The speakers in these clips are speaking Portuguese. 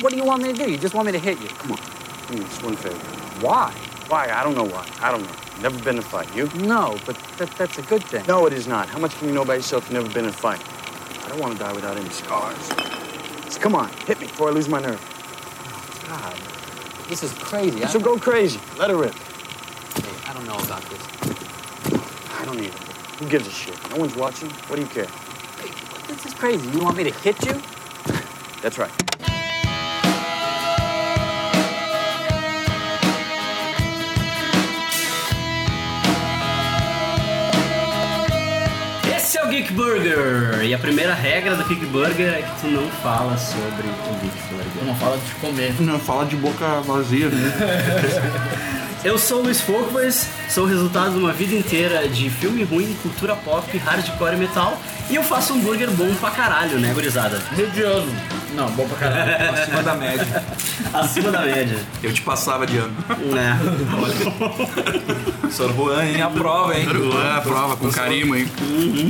what do you want me to do? You just want me to hit you? Come on. Do me this one favor. Why? Why? I don't know why. I don't know. Never been in a fight. You? No, but that, that's a good thing. No, it is not. How much can you know by yourself? if You've never been in a fight. I don't want to die without any scars. So come on, hit me before I lose my nerve. Oh, God, this is crazy. So go crazy. Let her rip. Hey, I don't know about this. I don't either. Who gives a shit? No one's watching. What do you care? Hey, this is crazy. You want me to hit you? That's right. Geek Burger! E a primeira regra do Geek Burger é que tu não fala sobre o Geek Burger. Não fala de comer. Não, fala de boca vazia, né? Eu sou o Luiz Folkboys, sou o resultado de uma vida inteira de filme ruim, cultura pop, hardcore e metal, e eu faço um hambúrguer bom pra caralho, né, gurizada? Mediano. Não, bom pra caralho. Acima da média. Acima da média, Eu te passava de ano. né? Professor Juan, hein? A prova, hein? É, prova, com carimbo, hein?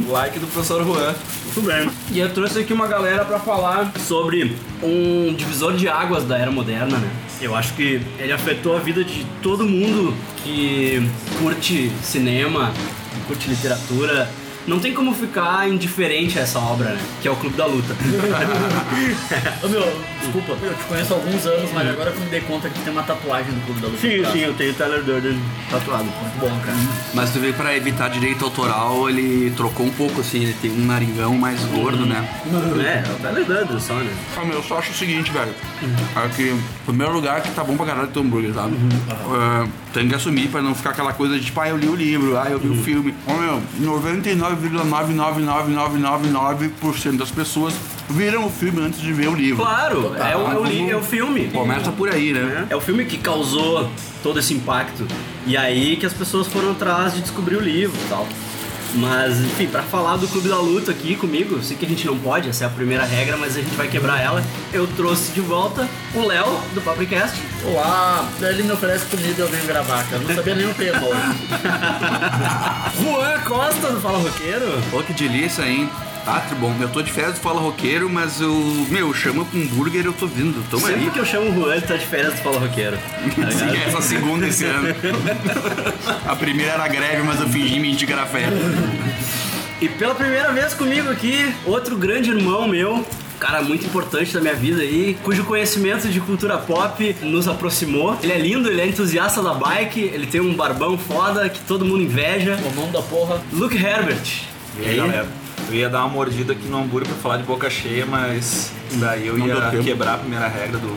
Like do professor Juan. Muito bem. E eu trouxe aqui uma galera pra falar sobre um divisor de águas da era moderna, né? Eu acho que ele afetou a vida de todo mundo que curte cinema, curte literatura. Não tem como ficar indiferente a essa obra, né? Que é o Clube da Luta. Ô meu, desculpa, eu te conheço há alguns anos, mas agora que eu me dei conta que tem uma tatuagem do Clube da Luta. sim, no sim, eu tenho o Tyler Durden tatuado. Muito bom, cara. Mas tu vê pra evitar direito autoral, ele trocou um pouco, assim, ele tem um naringão mais gordo, né? É, é o Tyler Durden só, né? Ah, meu, eu só acho o seguinte, velho. É que, em primeiro lugar, que tá bom pra caralho teu hambúrguer, sabe? É, tem que assumir pra não ficar aquela coisa de, tipo, ah, eu li o livro, ah, eu vi o filme. Ô, meu, 99,99999% das pessoas viram o filme antes de ver o livro. Claro, é o, é, o, li- é o filme. Começa por aí, né? É o filme que causou todo esse impacto. E aí que as pessoas foram atrás de descobrir o livro e tal. Mas, enfim, pra falar do Clube da Luta aqui comigo, eu sei que a gente não pode, essa é a primeira regra, mas a gente vai quebrar ela. Eu trouxe de volta o Léo, do Papricast. Olá, ele me oferece comida e eu venho gravar, cara. Não sabia nem o tema hoje. Juan Costa, do Fala Roqueiro. Pô, que delícia, hein? Ah, que bom. Eu tô de férias do Fala Roqueiro, mas eu, meu, chama com hambúrguer eu tô vindo. Toma Sempre aí. que eu chamo o Juan, ele tá de férias do Fala Roqueiro. Tá Sim, ligado? essa segunda esse ano. A primeira era greve, mas eu fingi mentir que era férias. E pela primeira vez comigo aqui, outro grande irmão meu, cara muito importante da minha vida aí, cujo conhecimento de cultura pop nos aproximou. Ele é lindo, ele é entusiasta da bike, ele tem um barbão foda que todo mundo inveja. O nome da porra. Luke Herbert. E aí, galera? Eu ia dar uma mordida aqui no hambúrguer pra falar de boca cheia, mas daí eu Não ia quebrar a primeira regra do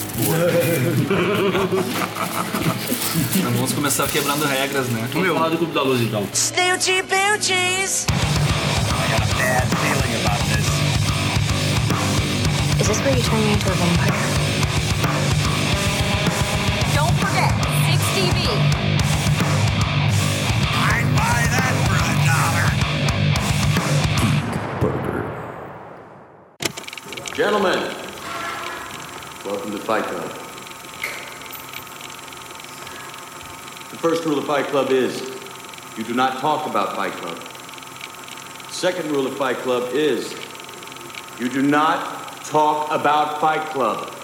então vamos começar quebrando regras, né? Vamos falar do Clube da Luz então. Snoochie boochies. Is this where you turn me into a vampire? Don't forget, 6TV. Gentlemen, welcome to Fight Club. The first rule of Fight Club is you do not talk about Fight Club. Second rule of Fight Club is you do not talk about Fight Club.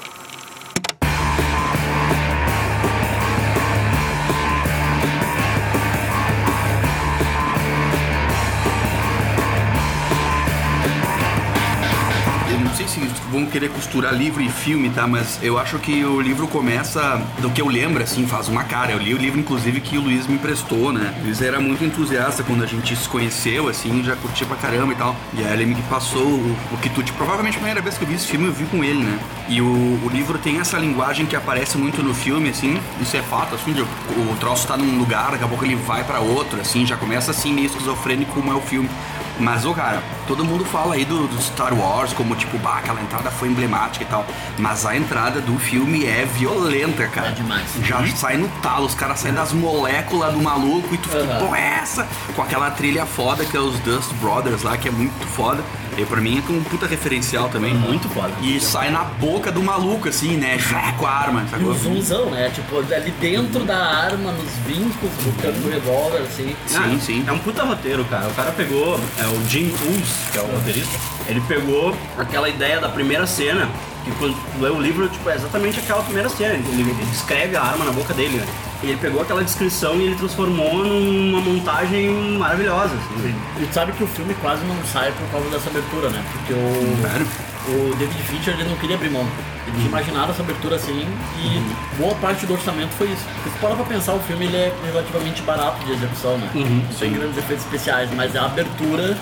Vão querer costurar livro e filme, tá? Mas eu acho que o livro começa do que eu lembro, assim, faz uma cara. Eu li o livro, inclusive, que o Luiz me emprestou, né? O Luiz era muito entusiasta quando a gente se conheceu, assim, já curtia pra caramba e tal. E aí ele me passou o, o Quitute. Provavelmente a primeira vez que eu vi esse filme, eu vi com ele, né? E o, o livro tem essa linguagem que aparece muito no filme, assim, isso é fato, assim, de, o troço tá num lugar, daqui a pouco ele vai pra outro, assim, já começa assim, meio esquizofrênico como é o filme. Mas, ô cara, todo mundo fala aí do, do Star Wars como tipo, bah, aquela entrada foi emblemática e tal. Mas a entrada do filme é violenta, cara. É demais. Já sai no talo, os caras saem das moléculas do maluco e tu fica, Aham. pô, é essa? Com aquela trilha foda que é os Dust Brothers lá, que é muito foda. E pra mim é um puta referencial também. Muito foda. E sai na boca do maluco, assim, né? Já com a arma, E o zoomzão, né? Tipo, ali dentro da arma, nos vincos do revólver, assim. Sim, sim. É um puta roteiro, cara. O cara pegou, é o Jim Toons, que é o roteirista, ele pegou aquela ideia da primeira cena, E quando tu lê o livro, tipo, é exatamente aquela primeira cena. Ele, descreve a arma na boca dele, né? E ele pegou aquela descrição e ele transformou numa montagem maravilhosa. Assim. E sabe que o filme quase não sai por causa dessa abertura, né? Porque o, o David Fincher ele não queria abrir mão. Ele tinha imaginado essa abertura assim e boa parte do orçamento foi isso. Se tu parar pra pensar, o filme ele é relativamente barato de execução, né? Sem grandes efeitos especiais, mas a abertura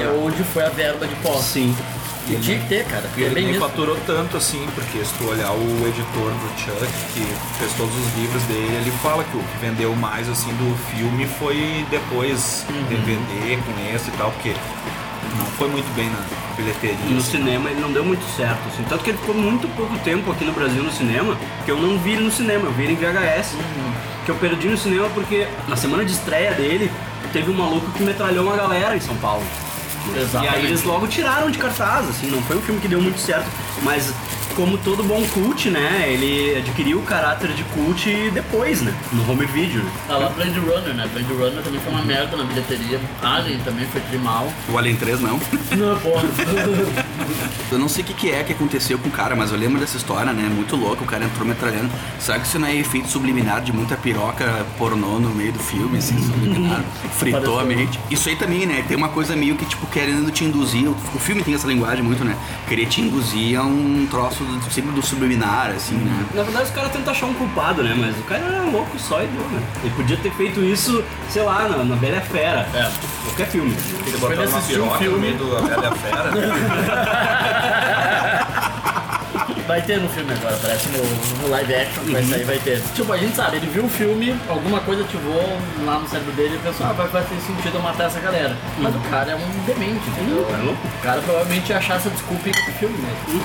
é onde foi a verba de pós. Sim. E tinha que ter, cara. Porque é ele bem nem isso. faturou tanto assim, porque se tu olhar o editor do Chuck, que fez todos os livros dele, ele fala que o que vendeu mais assim do filme foi depois DVD com esse e tal, porque não foi muito bem na bilheteria. E no assim. cinema ele não deu muito certo, assim. Tanto que ele ficou muito pouco tempo aqui no Brasil no cinema, que eu não vi ele no cinema, eu vi ele em VHS. Que eu perdi no cinema porque na semana de estreia dele, teve um maluco que metralhou uma galera em São Paulo. E Exatamente. aí eles logo tiraram de cartaz, assim, não foi um filme que deu muito certo, mas como todo bom cult, né, ele adquiriu o caráter de cult depois, né, no home video, né. Tá lá Blade Runner, né? Blade Runner também foi uma merda na bilheteria. Alien também foi trimal. O Alien 3 não. Não, porra. Eu não sei o que, que é que aconteceu com o cara, mas eu lembro dessa história, né? Muito louco, o cara entrou metralhando. Será que isso não é efeito subliminar de muita piroca pornô no meio do filme, assim, subliminar? Fritou a mente. Isso aí também, né? Tem uma coisa meio que, tipo, querendo te induzir. O filme tem essa linguagem muito, né? Querer te induzir a um troço do, sempre do subliminar, assim, né? Na verdade, os caras tentam achar um culpado, né? Mas o cara era louco só e deu, né? Ele podia ter feito isso, sei lá, na, na Bela Fera. É. Qualquer filme. Ele botou ele uma assistiu um piroca no filme- meio do A Bela Fera. Vai ter no filme agora, parece no, no live action que vai sair, vai ter. Tipo, a gente sabe, ele viu o filme, alguma coisa ativou lá no cérebro dele e pensou, ah, vai, vai ter sentido eu matar essa galera. Mas o cara é um demente, entendeu? É louco. O cara provavelmente ia achar essa desculpa em outro filme mesmo.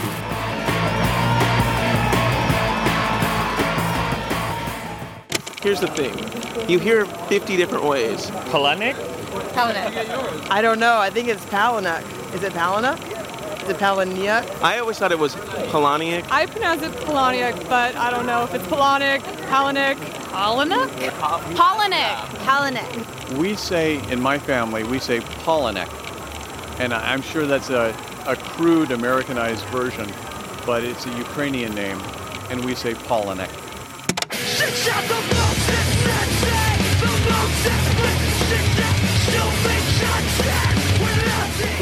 Here's the thing. You hear 50 different ways. Hellenic? I don't know. I think it's Palanak. Is it Palana? Is it Palaniak? I always thought it was Polaniac. I pronounce it Polonic, but I don't know if it's Polonic, Palanic, Polonic? Polonic. Polonic. We say, in my family, we say Polanek. And I- I'm sure that's a, a crude Americanized version, but it's a Ukrainian name, and we say Polanek.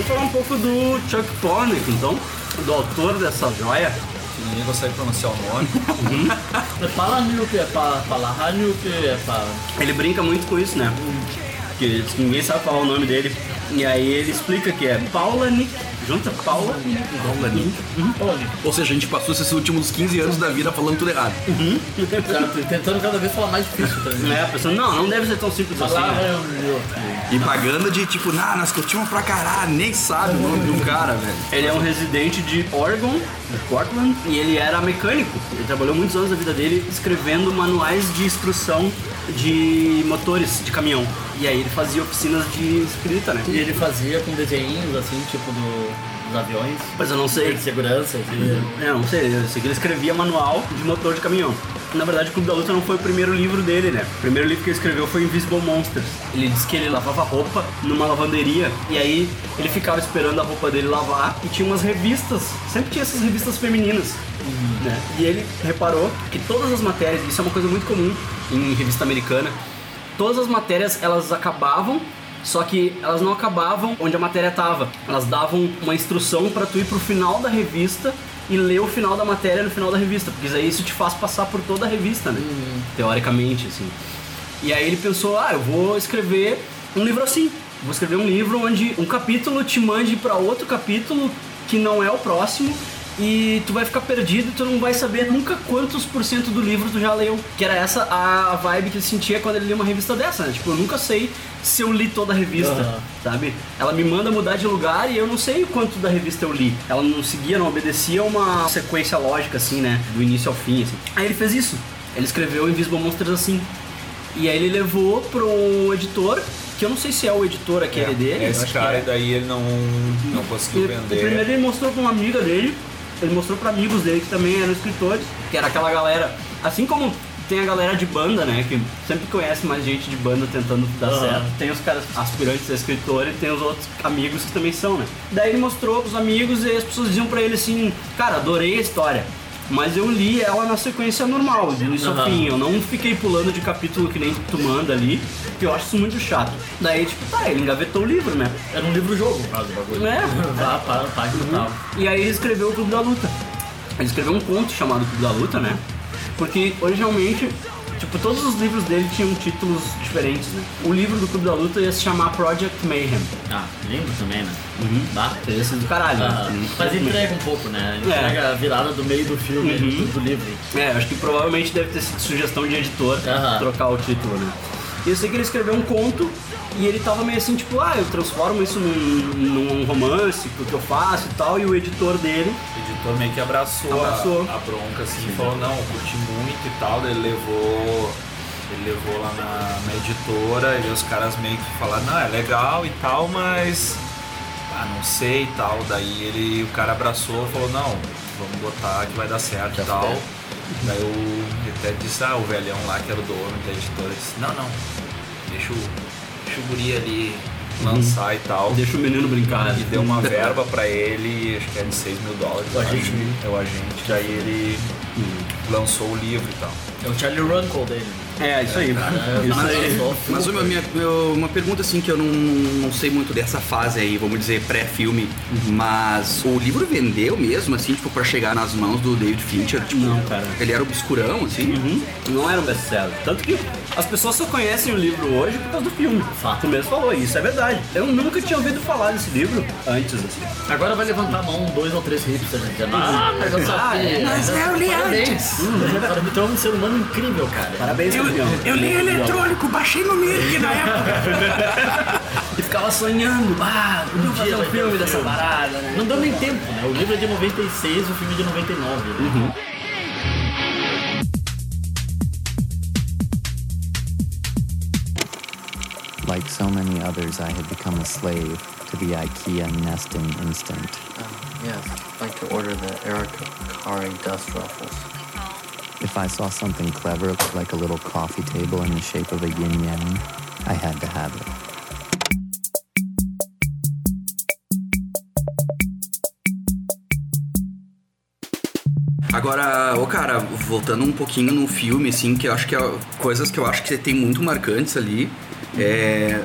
Vamos falar um pouco do Chuck Palahniuk, então, do autor dessa joia. Ninguém consegue pronunciar o nome. É Palaniuk, é pa, Palahaniuk, é pa... Ele brinca muito com isso, né? Que ninguém sabe falar o nome dele. E aí ele explica que é Paulanik, junta Paula Paulanik. Ou seja, a gente passou esses últimos 15 anos da vida falando tudo errado. Sabe, tentando cada vez falar mais difícil gente. É, pensando, não, não deve ser tão simples assim. Né? é, E pagando de tipo, nah, nós curtimos pra caralho, nem sabe o nome de um cara, velho. Ele é um residente de Oregon, de Portland, e ele era mecânico. Ele trabalhou muitos anos da vida dele escrevendo manuais de instrução de motores de caminhão. E aí ele fazia oficinas de escrita, né? E ele fazia com desenhos, assim, tipo do, dos aviões. Mas eu não sei. De segurança, assim. É, não sei, eu sei que ele escrevia manual de motor de caminhão. Na verdade, o Clube da Luta não foi o primeiro livro dele, né? O primeiro livro que ele escreveu foi Invisible Monsters. Ele disse que ele lavava roupa numa lavanderia e aí ele ficava esperando a roupa dele lavar e tinha umas revistas, sempre tinha essas revistas femininas. Né? E ele reparou que todas as matérias, isso é uma coisa muito comum em revista americana, todas as matérias elas acabavam, só que elas não acabavam onde a matéria tava. Elas davam uma instrução para tu ir pro final da revista e ler o final da matéria no final da revista, porque aí isso te faz passar por toda a revista, né? Teoricamente, assim. E aí ele pensou, ah, eu vou escrever um livro assim. Vou escrever um livro onde um capítulo te mande para outro capítulo que não é o próximo e tu vai ficar perdido e tu não vai saber nunca quantos por cento do livro tu já leu. Que era essa a vibe que ele sentia quando ele lia uma revista dessa, né? Tipo, eu nunca sei se eu li toda a revista, Aham. sabe? Ela me manda mudar de lugar e eu não sei o quanto da revista eu li. Ela não seguia, não obedecia uma sequência lógica, assim, né? Do início ao fim, assim. Aí ele fez isso. Ele escreveu Invisible Monsters assim. E aí ele levou pro editor, que eu não sei se é o editor aquele dele. eu Esse cara é. daí ele não, não conseguiu Ele- vender. Primeiro ele mostrou pra uma amiga dele, ele mostrou pra amigos dele que também eram escritores, que era aquela galera. Assim como tem a galera de banda, né? Que sempre conhece mais gente de banda tentando dar Aham. certo. Tem os caras aspirantes a escritor e tem os outros amigos que também são, né? Daí ele mostrou pros amigos e as pessoas diziam pra ele assim, cara, adorei a história. Mas eu li ela na sequência normal, de início ao Aham. fim. Eu não fiquei pulando de capítulo que nem tu manda ali, porque eu acho isso muito chato. Daí, tipo, tá, ele engavetou o livro, né? Era um livro-jogo, quase o bagulho. É. Vá para a página tal. E aí ele escreveu o Clube da Luta. Ele escreveu um conto chamado Clube da Luta, né? Porque originalmente, tipo, todos os livros dele tinham títulos diferentes, né? O livro do Clube da Luta ia se chamar Project Mayhem. Ah, lembro também, né? Uhum. Tá? Teria sido do caralho. Ah, né? mas entrega um pouco, né? É. Entrega a virada do meio do filme, Uhum. do, livro. É, acho que provavelmente deve ter sido sugestão de editor Aham. trocar o título, né? E eu sei que ele escreveu um conto e ele tava meio assim, tipo, ah, eu transformo isso num, num romance, porque eu faço e tal, e o editor dele O editor meio que abraçou, a- Abraçou. A, bronca, assim, e falou, não, curti muito e tal, daí ele levou. Ele levou lá na, na editora e os caras meio que falaram, não, é legal e tal, mas. Ah, não sei e tal. Daí ele, o cara abraçou e falou, não, vamos botar que vai dar certo e tal. Daí o, ele até disse, ah, o velhão lá que era o dono da editora disse, não, não, deixa o, deixa o guri ali lançar e tal. deixa o menino brincar. E deu uma verba pra ele, acho que é de 6 mil dólares. O agente. É o agente. Daí ele lançou o livro e tal. É o Charlie Runkle dele. É, isso aí. Cara, Isso mas- aí. Mas uma, minha, uma pergunta assim que eu não, não sei muito dessa fase aí, vamos dizer, pré-filme, mas o livro vendeu mesmo, assim, tipo, pra chegar nas mãos do David Fincher? Tipo, Não, cara. Ele era obscurão, assim? Uhum. Não era um best-seller. Tanto que as pessoas só conhecem o livro hoje por causa do filme. Fato. Mesmo falou, e isso é verdade. Eu nunca tinha ouvido falar desse livro antes, assim. Agora vai levantar a mão dois ou três hipsters dizendo, ah, mas eu Ah, sabia. é, mas eu li Parabéns. Cara, tu é um ser humano incrível, cara. Parabéns, campeão. eletrônico, baixei no Mirk na época. E ficava sonhando, ah, um dia fazer um filme um dessa filme. parada, né? Não deu nem tempo, né? O livro é de 96, o filme é de 99. né? Like so many others, I had become a slave to the IKEA nesting instinct. Yes, I'd like to order the Erica Kari dust ruffles. If I saw something clever, like a little coffee table in the shape of a yin yang, I had to have it. Agora, ô cara, voltando um pouquinho no filme, assim, que eu acho que é coisas que eu acho que tem muito marcantes ali. É.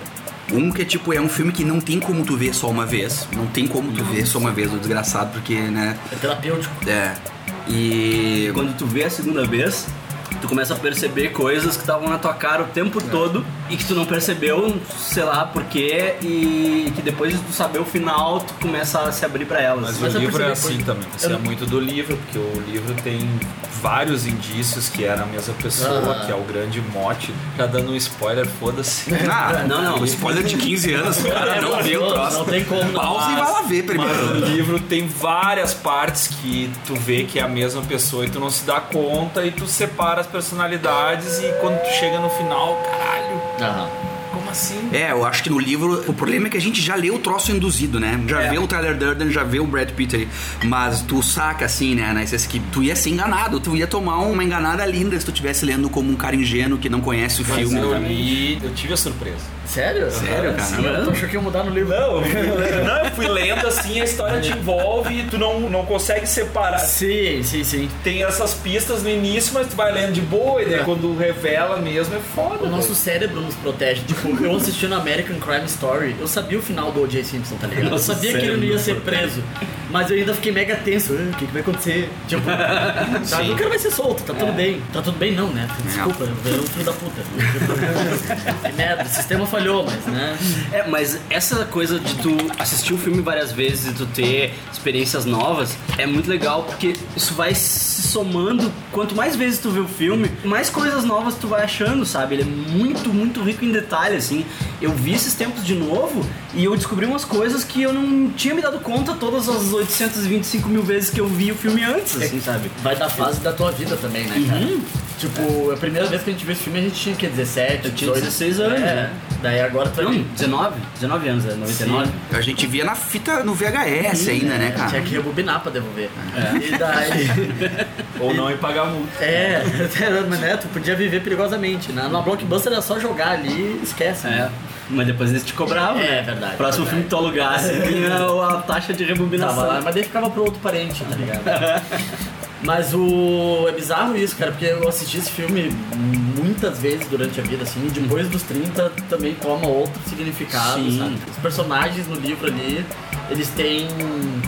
Um que é tipo, é um filme que não tem como tu ver só uma vez. Não tem como tu ver só uma vez, o desgraçado, porque, né? É terapêutico. É. E. Quando tu vê a segunda vez, tu começa a perceber coisas que estavam na tua cara o tempo todo e que tu não percebeu, sei lá por quê, e que depois de tu saber o final, tu começa a se abrir pra elas. Mas, o eu livro é assim coisa- também. Isso é muito do livro, porque o livro tem vários indícios que era a mesma pessoa, Ah. que é o grande mote. Já dando um spoiler, foda-se. Ah, Não, não. Spoiler de 15 anos, o cara não vê o troço. não tem como. Pausa e vai lá ver Mas primeiro. o livro tem várias partes que tu vê que é a mesma pessoa e tu não se dá conta e tu separa as personalidades e quando tu chega no final, caralho, Aham. como assim? É, eu acho que no livro o problema é que a gente já lê o troço induzido, né? Já É. vê o Tyler Durden, já vê o Brad Pitt ali. Mas tu saca assim, né, né? que tu ia ser enganado, tu ia tomar uma enganada linda se tu estivesse lendo como um cara ingênuo que não conhece o Mas filme. eu li, eu tive a surpresa. Sério? Sério, cara? Sim, eu achei que ia mudar no livro. Não, eu não, eu fui lendo assim, a história te envolve e tu não, não consegue separar. Sim, sim, sim. Tem essas pistas no início, mas tu vai lendo de boa, e daí quando revela mesmo é foda. O nosso cérebro nos protege. Tipo, eu assistindo American Crime Story, eu sabia o final do O.J. Simpson, tá ligado? Eu sabia que ele não ia ser preso. Mas eu ainda fiquei mega tenso. Ah, O que, que vai acontecer? Tipo, sabe? O cara vai ser solto, tá tudo bem. Tá tudo bem, não, né? Desculpa, eu virei um filho da puta. que merda, o sistema falhou, mas né? É, mas essa coisa de tu assistir o filme várias vezes e tu ter experiências novas é muito legal porque isso vai se somando. Quanto mais vezes tu vê o filme, mais coisas novas tu vai achando, sabe? Ele é muito, muito rico em detalhes, assim. eu vi esses tempos de novo e eu descobri umas coisas que eu não tinha me dado conta todas as 825 mil vezes que eu vi o filme antes, assim, sabe? Vai da fase da tua vida também, né, cara? Tipo, a primeira vez que a gente viu esse filme a gente tinha o quê? 17? Eu tinha 18? 16 anos, É. né? Daí agora tu Não, vai 19? 19 anos, é 99. A gente via na fita no VHS ainda, né, cara? Tinha que rebobinar pra devolver. E daí. Ou não e pagar multa. É, mas né, tu podia viver perigosamente. Na, na Blockbuster era só jogar ali e esquece. É. né? Mas depois eles te cobravam, É, né? verdade, Próximo verdade. filme que tu alugasse, vinha a taxa de rebobinação. Tava lá, mas daí ficava pro outro parente, tá ligado? Mas o. É bizarro isso, cara, porque eu assisti esse filme muitas vezes durante a vida, assim, e depois dos 30 também toma outro significado, Sim. sabe? Os personagens no livro ali, eles têm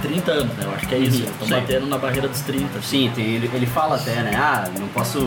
30 anos, né? Eu acho que é isso, Uhum, estão batendo na barreira dos 30. assim. Sim, tem, ele, ele fala até, né? Ah, não posso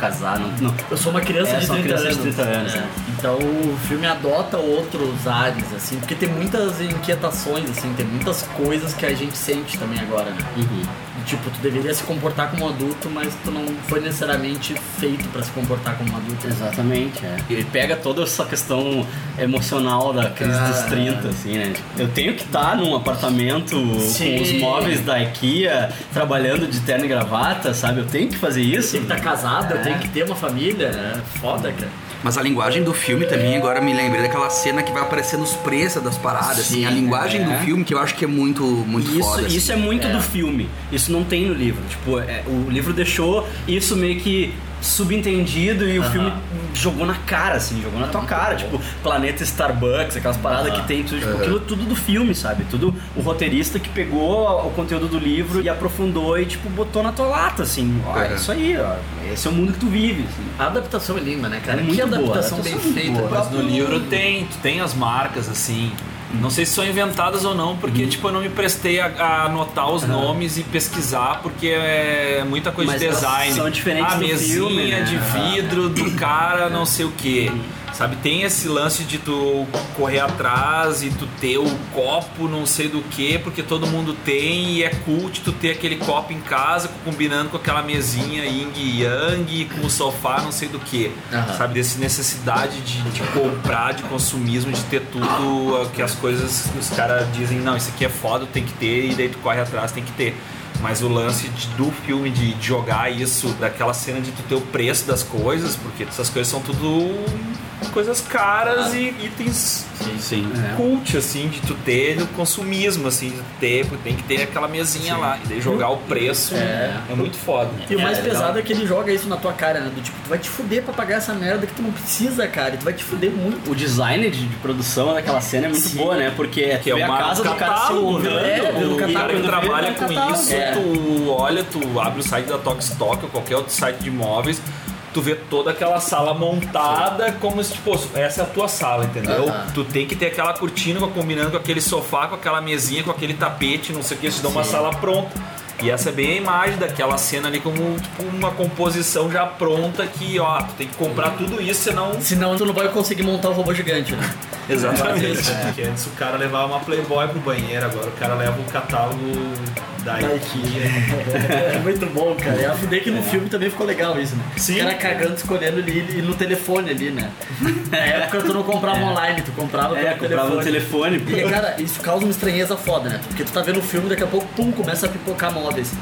casar, não. não. Eu sou uma criança, É, de, sou uma 30 criança de anos. 30 anos, É. né? Então o filme adota outros ares, assim, porque tem muitas inquietações, assim, tem muitas coisas que a gente sente também agora, né? Uhum. Tipo, tu deveria se comportar como um adulto, mas tu não foi necessariamente feito pra se comportar como um adulto. Exatamente, é. Ele pega toda essa questão emocional da crise dos Ah. 30, assim, né? Eu tenho que estar num apartamento Sim. com os móveis da IKEA, trabalhando de terno e gravata, sabe? Eu tenho que fazer isso. Tem que estar casado, eu É. tenho que ter uma família, é foda, cara. Mas a linguagem do filme também, agora me lembrei daquela cena que vai aparecendo os preços das paradas, assim. A Sim, linguagem é. do filme que eu acho que é muito, muito isso, foda. assim. isso é muito do filme. Isso não tem no livro. Tipo, é, o livro deixou isso meio que subentendido e o Aham. filme jogou na cara, assim, jogou na tua cara. Tipo, Planeta Starbucks, aquelas paradas Aham. que tem, tudo, tipo, aquilo tudo do filme, sabe? Tudo o roteirista que pegou o conteúdo do livro e aprofundou e, tipo, botou na tua lata, assim. Ó, é isso aí, ó. Esse é o mundo que tu vive, assim. A adaptação é linda, né, cara? É que muito boa, adaptação a bem adaptação é feita. Mas no livro tem, tu tem as marcas, assim. Não sei se são inventadas ou não, porque Uhum. tipo, eu não me prestei a, a anotar os nomes e pesquisar, porque é muita coisa Mas de design. são diferentes a mesinha filme, né? de vidro do cara, não sei o que. Sabe, tem esse lance de tu correr atrás e tu ter o copo não sei do que, porque todo mundo tem e é cult tu ter aquele copo em casa combinando com aquela mesinha yin e yang, com o sofá não sei do que. Aham. Sabe, desse necessidade de, de comprar, de consumismo, de ter tudo que as coisas os caras dizem, não, isso aqui é foda, tem que ter, e daí tu corre atrás, tem que ter. Mas o lance de- do filme de, jogar isso, daquela cena de tu ter o preço das coisas, porque essas coisas são tudo coisas caras e itens Sim. cult, assim, de tu ter no consumismo, assim, de ter, tem que ter aquela mesinha lá, e daí jogar o preço É. é, muito foda. E o mais É, pesado legal. é que ele joga isso na tua cara, né? Do tipo, tu vai te fuder pra pagar essa merda que tu não precisa, cara. E tu vai te fuder muito. O design de, de produção daquela cena é muito Sim. boa, né? Porque Que é uma, a casa do cara se né? É, no o cara que trabalha com catálogo. isso, É. tu olha, tu abre o site da Tokstok ou qualquer outro site de imóveis, tu vê toda aquela sala montada como se, tipo, essa é a tua sala, entendeu? Tu tem que ter aquela cortina combinando com aquele sofá, com aquela mesinha, com aquele tapete, não sei o que, te dá uma Sim. sala pronta. E essa é bem a imagem daquela cena ali como tipo, uma composição já pronta que, ó, tu tem que comprar tudo isso, senão Senão tu não vai conseguir montar o robô gigante, né? Exatamente. É. Porque antes o cara levava uma Playboy pro banheiro, agora o cara leva o catálogo da Da IKEA. É muito bom, cara. E a fuder que no filme também ficou legal isso, né? Sim. O cara cagando, escolhendo ali e no telefone ali, né? Na época tu não comprava online, tu comprava É, pelo comprava no telefone. E, cara, isso causa uma estranheza foda, né? Porque tu tá vendo o filme, daqui a pouco, pum, começa a pipocar móveis.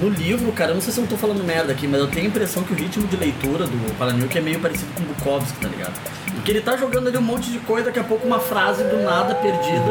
No livro, cara, eu não sei se eu tô falando merda aqui, mas eu tenho a impressão que o ritmo de leitura do Palanilk é meio parecido com o Bukowski, tá ligado? Porque ele tá jogando ali um monte de coisa, daqui a pouco uma frase do nada perdida,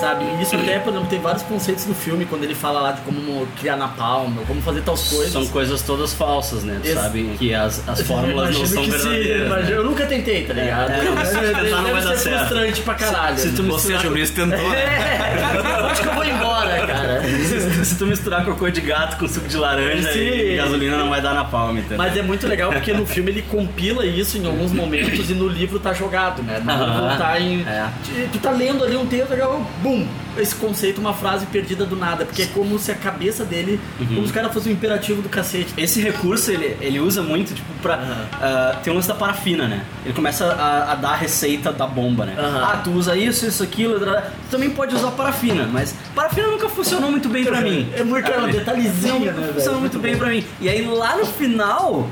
sabe? E isso até, por exemplo, tem vários conceitos no filme, quando ele fala lá de como criar na palma, como fazer tais coisas. São coisas todas falsas, né? Sabe que as, as fórmulas não são sim, verdadeiras. imagino- né? Eu nunca tentei, tá ligado? É, não, se Deve- tentar não deve vai dar ser certo. frustrante pra caralho. Se tu né? Ou seja, tentou. né? É, acho que eu vou embora, cara. Se, tu misturar cocô de gato com suco de laranja Sim. e gasolina não vai dar na palma, entendeu? Mas é muito legal porque no filme ele compila isso em alguns momentos e no livro tá jogado, né? No livro tá em. É. Tu tá lendo ali um texto, bum! Esse conceito, uma frase perdida do nada. Porque é como se a cabeça dele, Uhum. como se o cara fosse um imperativo do cacete. Esse recurso ele, ele usa muito, tipo, pra. ah, tem o lance da parafina, né? Ele começa a, a dar a receita da bomba, né? Aham. Ah, tu usa isso, isso, aquilo. Tu também pode usar parafina, mas parafina nunca funcionou muito bem pra mim. É muito é um detalhezinho, né, funcionou muito bem pra mim. E aí lá no final.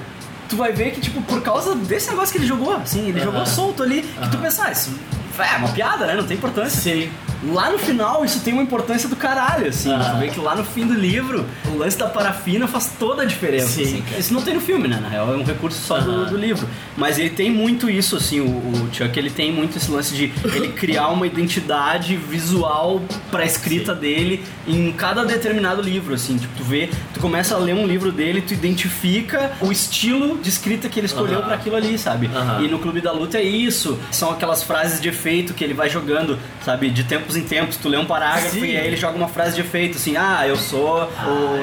Tu vai ver que, tipo, por causa desse negócio que ele jogou, assim, ele Aham. jogou solto ali, que tu pensa, ah, isso é uma piada, né? Não tem importância. Sim. Lá no final, isso tem uma importância do caralho, assim. Ah. Tu vê que lá no fim do livro, o lance da parafina faz toda a diferença. Sim, assim. Isso não tem no filme, né? Na real, é um recurso só do, do livro. Mas ele tem muito isso, assim, o, o Chuck, ele tem muito esse lance de ele criar uma identidade visual pra escrita dele em cada determinado livro, assim. Tipo, tu vê, tu começa a ler um livro dele, tu identifica o estilo de escrita que ele escolheu Aham. pra aquilo ali, sabe? E no Clube da Luta é isso. São aquelas frases de efeito que ele vai jogando, sabe? De tempos em tempos. Tu lê um parágrafo Sim. e aí ele joga uma frase de efeito, assim, ah, eu sou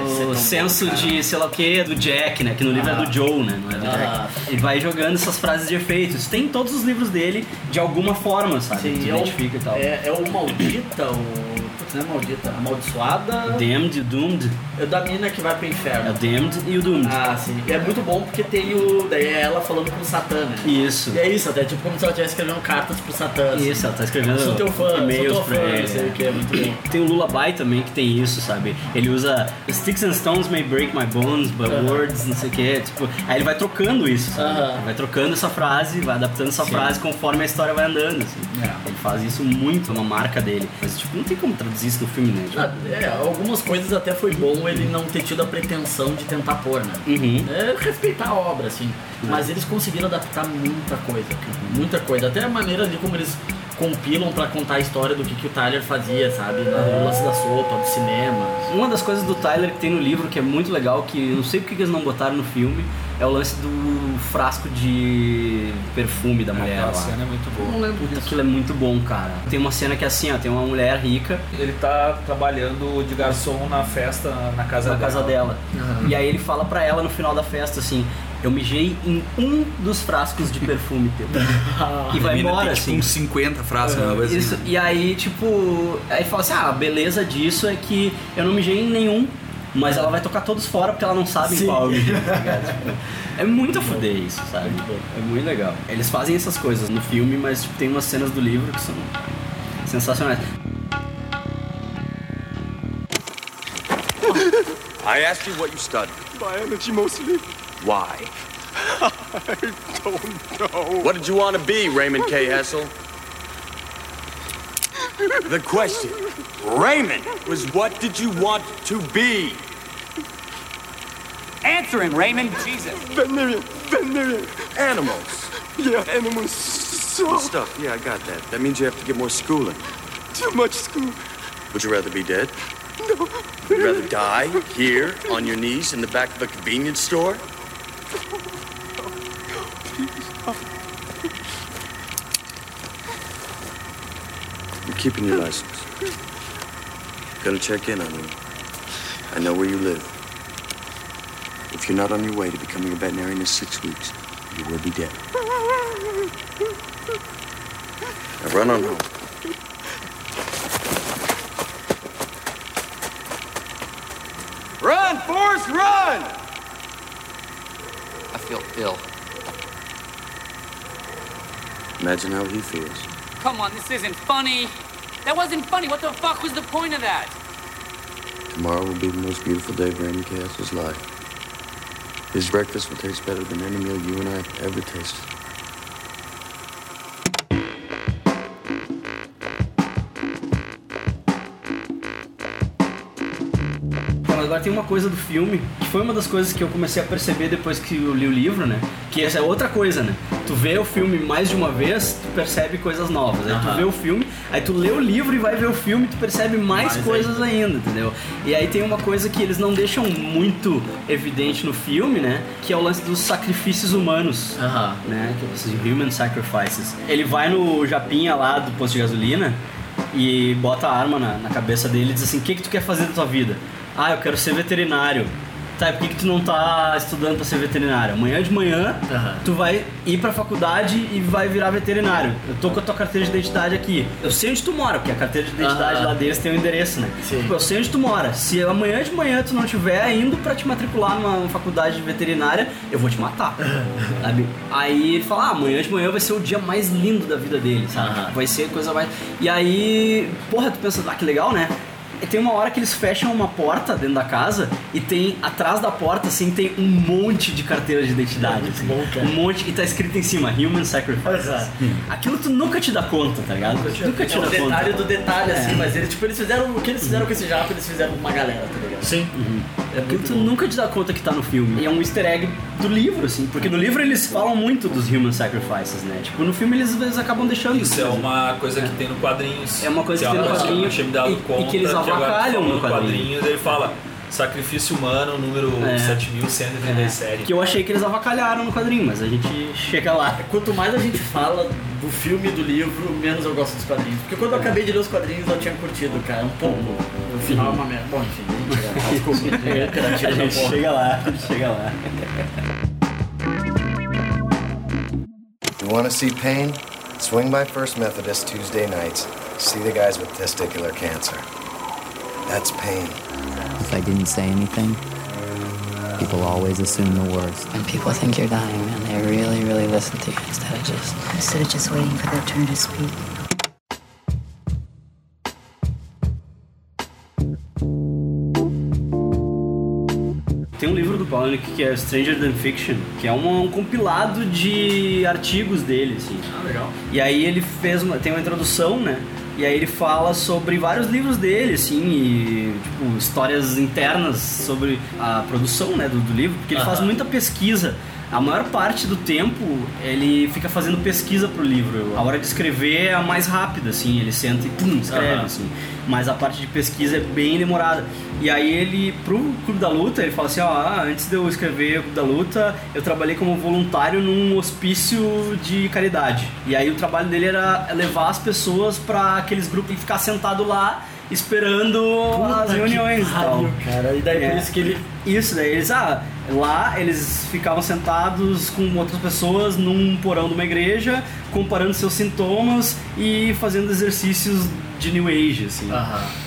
isso é o tão senso bom, de sei lá o que do Jack, né? Que no livro é Ah. do Joe, né? Não é do Ah. Jack. Ele vai jogando essas frases de efeito. Isso tem em todos os livros dele, de alguma forma, sabe? Sim, tu é identifica e tal. É, é o maldita, o. Putz, não é maldita, amaldiçoada. Damned, Doomed. É da mina que vai pro inferno. É o Damned e o Doomed. Ah, sim. E é muito bom porque tem o. Daí é ela falando com o Satã, né? Isso. E é isso, até tipo como se ela estivesse escrevendo cartas pro Satã. assim. Isso, ela tá escrevendo Sou teu fã, e-mails sou teu pra fã, ele. não sei o que, é muito bom. Tem o Lullaby também que tem isso, sabe? Ele usa Sticks and Stones may break my bones, but Aham. words, não sei o que. Tipo, aí ele vai trocando isso, sabe? Aham. Ele vai trocando essa frase, vai adaptando essa Sim. frase conforme a história vai andando, assim. É. Ele faz isso muito, é uma marca dele. Mas, tipo, não tem como traduzir no filme, né? Ah, É, algumas coisas até foi bom ele não ter tido a pretensão de tentar pôr, né? Uhum. É respeitar a obra, assim. Mas eles conseguiram adaptar muita coisa. Muita coisa. Até a maneira ali como eles compilam pra contar a história do que, que o Tyler fazia, sabe? No lance da sopa, do cinema. Uma das coisas do Tyler que tem no livro que é muito legal, que eu não sei porque eles não botaram no filme, é o lance do frasco de perfume da mulher Aquela lá. cena é muito boa. Não lembro disso. Aquilo é muito bom, cara. Tem uma cena que é assim, ó, tem uma mulher rica Ele tá trabalhando de garçom na festa na casa na dela. casa dela. E aí ele fala pra ela no final da festa assim: Eu mijei em um dos frascos de perfume teu. e vai A mina embora, tem, tipo, assim. uns 50 frascos, uma coisa Isso, assim. e aí, tipo, aí fala assim: ah, a beleza disso é que eu não mijei em nenhum, mas ela vai tocar todos fora porque ela não sabe Sim. qual tá ligado? Tipo, é muito a fuder isso, sabe? É muito legal. Eles fazem essas coisas no filme, mas tipo, tem umas cenas do livro que são sensacionais. I asked you what you studied. Biology mostly. Why? I don't know. What did you want to be, Raymond K. Hessel? The question, Raymond, was what did you want to be? Answer him, Raymond. Jesus. Veterinarian. Veterinarian. Animals. Yeah, animals. So Good stuff. Yeah, I got that. That means you have to get more schooling. too much school. Would you rather be dead? No. Would you rather die here on your knees in the back of a convenience store? Keeping your license. Gonna check in on you. I know where you live. If you're not on your way to becoming a veterinarian in six weeks, you will be dead. Now run on home. Run, Forrest, run! I feel ill. Imagine how he feels. Come on, this isn't funny. That wasn't funny. What the fuck was the point of that? Tomorrow will be the most beautiful day of Raymond Castle's life. His breakfast will taste better than any meal you and I have ever tasted. Agora tem uma coisa do filme, que foi uma das coisas que eu comecei a perceber depois que eu li o livro, né? Que essa é outra coisa, né? Tu vê o filme mais de uma vez, tu percebe coisas novas. Aí tu vê o filme, aí tu lê o livro e vai ver o filme, tu percebe mais, Mais coisas ainda. entendeu? E aí tem uma coisa que eles não deixam muito evidente no filme, né? Que é o lance dos sacrifícios humanos. Aham. Né? Que é esses human sacrifices. Ele vai no Japinha lá do posto de gasolina e bota a arma na, na cabeça dele e diz assim: O que, que tu quer fazer da tua vida? Ah, eu quero ser veterinário. Tá, por que, que tu não tá estudando pra ser veterinário? Amanhã de manhã Aham. tu vai ir pra faculdade e vai virar veterinário. Eu tô com a tua carteira de identidade aqui. Eu sei onde tu mora, porque a carteira de identidade Aham. lá deles tem o endereço, né? Sim. Eu sei onde tu mora. Se amanhã de manhã tu não estiver indo pra te matricular numa faculdade de veterinária, eu vou te matar. sabe? Aí ele fala: ah, amanhã de manhã vai ser o dia mais lindo da vida dele, sabe? Vai ser coisa mais. E aí, porra, tu pensa, ah, que legal, né? Tem uma hora que eles fecham uma porta dentro da casa e tem atrás da porta assim tem um monte de carteiras de identidade. assim. bom, um monte e tá escrito em cima Human Sacrifice. Exato. Aquilo tu nunca te dá conta, tá ligado? Nunca te, nunca te é dá o detalhe conta. do detalhe, assim, É. mas eles, tipo, eles fizeram o que eles fizeram com esse jato, eles fizeram com uma galera, tá ligado? Sim. É porque tu nunca te dá conta que tá no filme. E é um easter egg do livro, assim. Porque no livro eles falam muito dos human sacrifices, né? Tipo, no filme eles, eles acabam deixando Isso é uma coisa que tem no quadrinhos. É uma coisa que tem no eu quadrinho não tinha me dado e- e conta que eles avacalham falando no quadrinho. quadrinhos, ele fala sacrifício humano número É. 7137. Que eu achei que eles avacalharam no quadrinho, mas a gente chega lá. Quanto mais a gente fala do filme e do livro, menos eu gosto dos quadrinhos. Porque quando eu acabei de ler os quadrinhos, eu tinha curtido, cara, um pouco. O final é uma merda. Bom, enfim, é, desculpa, A gente chega lá, chega lá. You want to see pain? Swing by First Methodist Tuesday nights. See the guys with testicular cancer. That's pain. If I didn't say anything, people always assume the worst. When people think you're dying, man, they really, really listen to you instead of just instead of just waiting for their turn to speak. Tem um livro do Palahniuk que é Stranger Than Fiction, que é um, um compilado de artigos dele, assim. Ah, legal. E aí ele fez uma, tem uma introdução, né? E aí ele fala sobre vários livros dele, assim, e tipo, histórias internas sobre a produção, né, do, do livro, porque ele faz Aham. muita pesquisa. A maior parte do tempo ele fica fazendo pesquisa pro livro. A hora de escrever é a mais rápida, assim, ele senta e pum, escreve, Aham. assim. Mas a parte de pesquisa é bem demorada. E aí ele, pro Clube da Luta, ele fala assim, ó, ah, antes de eu escrever o Clube da Luta, eu trabalhei como voluntário num hospício de caridade. E aí o trabalho dele era levar as pessoas pra aqueles grupos e ficar sentado lá esperando as que reuniões e tal. cara. E daí por isso que ele- Isso, daí eles, ah, lá eles ficavam sentados com outras pessoas num porão de uma igreja, comparando seus sintomas e fazendo exercícios de New Age, assim.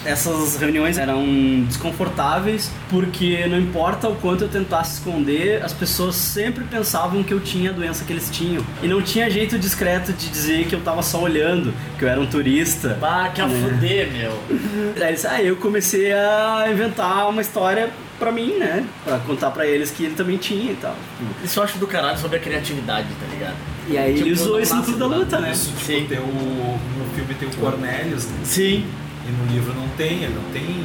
Essas reuniões eram desconfortáveis porque não importa o quanto eu tentasse esconder, as pessoas sempre pensavam que eu tinha a doença que eles tinham. E não tinha jeito discreto de dizer que eu tava só olhando, que eu era um turista. Bah, que a né? fuder, meu. Aí eles- aí eu comecei a inventar uma história pra mim, né? Pra contar pra eles que ele também tinha e tal. Isso eu acho do caralho sobre a criatividade, tá ligado? E aí ele usou isso no Clube da. Luta, né? Isso, tipo, tem o, no filme tem o Cornelius, né? Sim. E no livro não tem, ele não tem.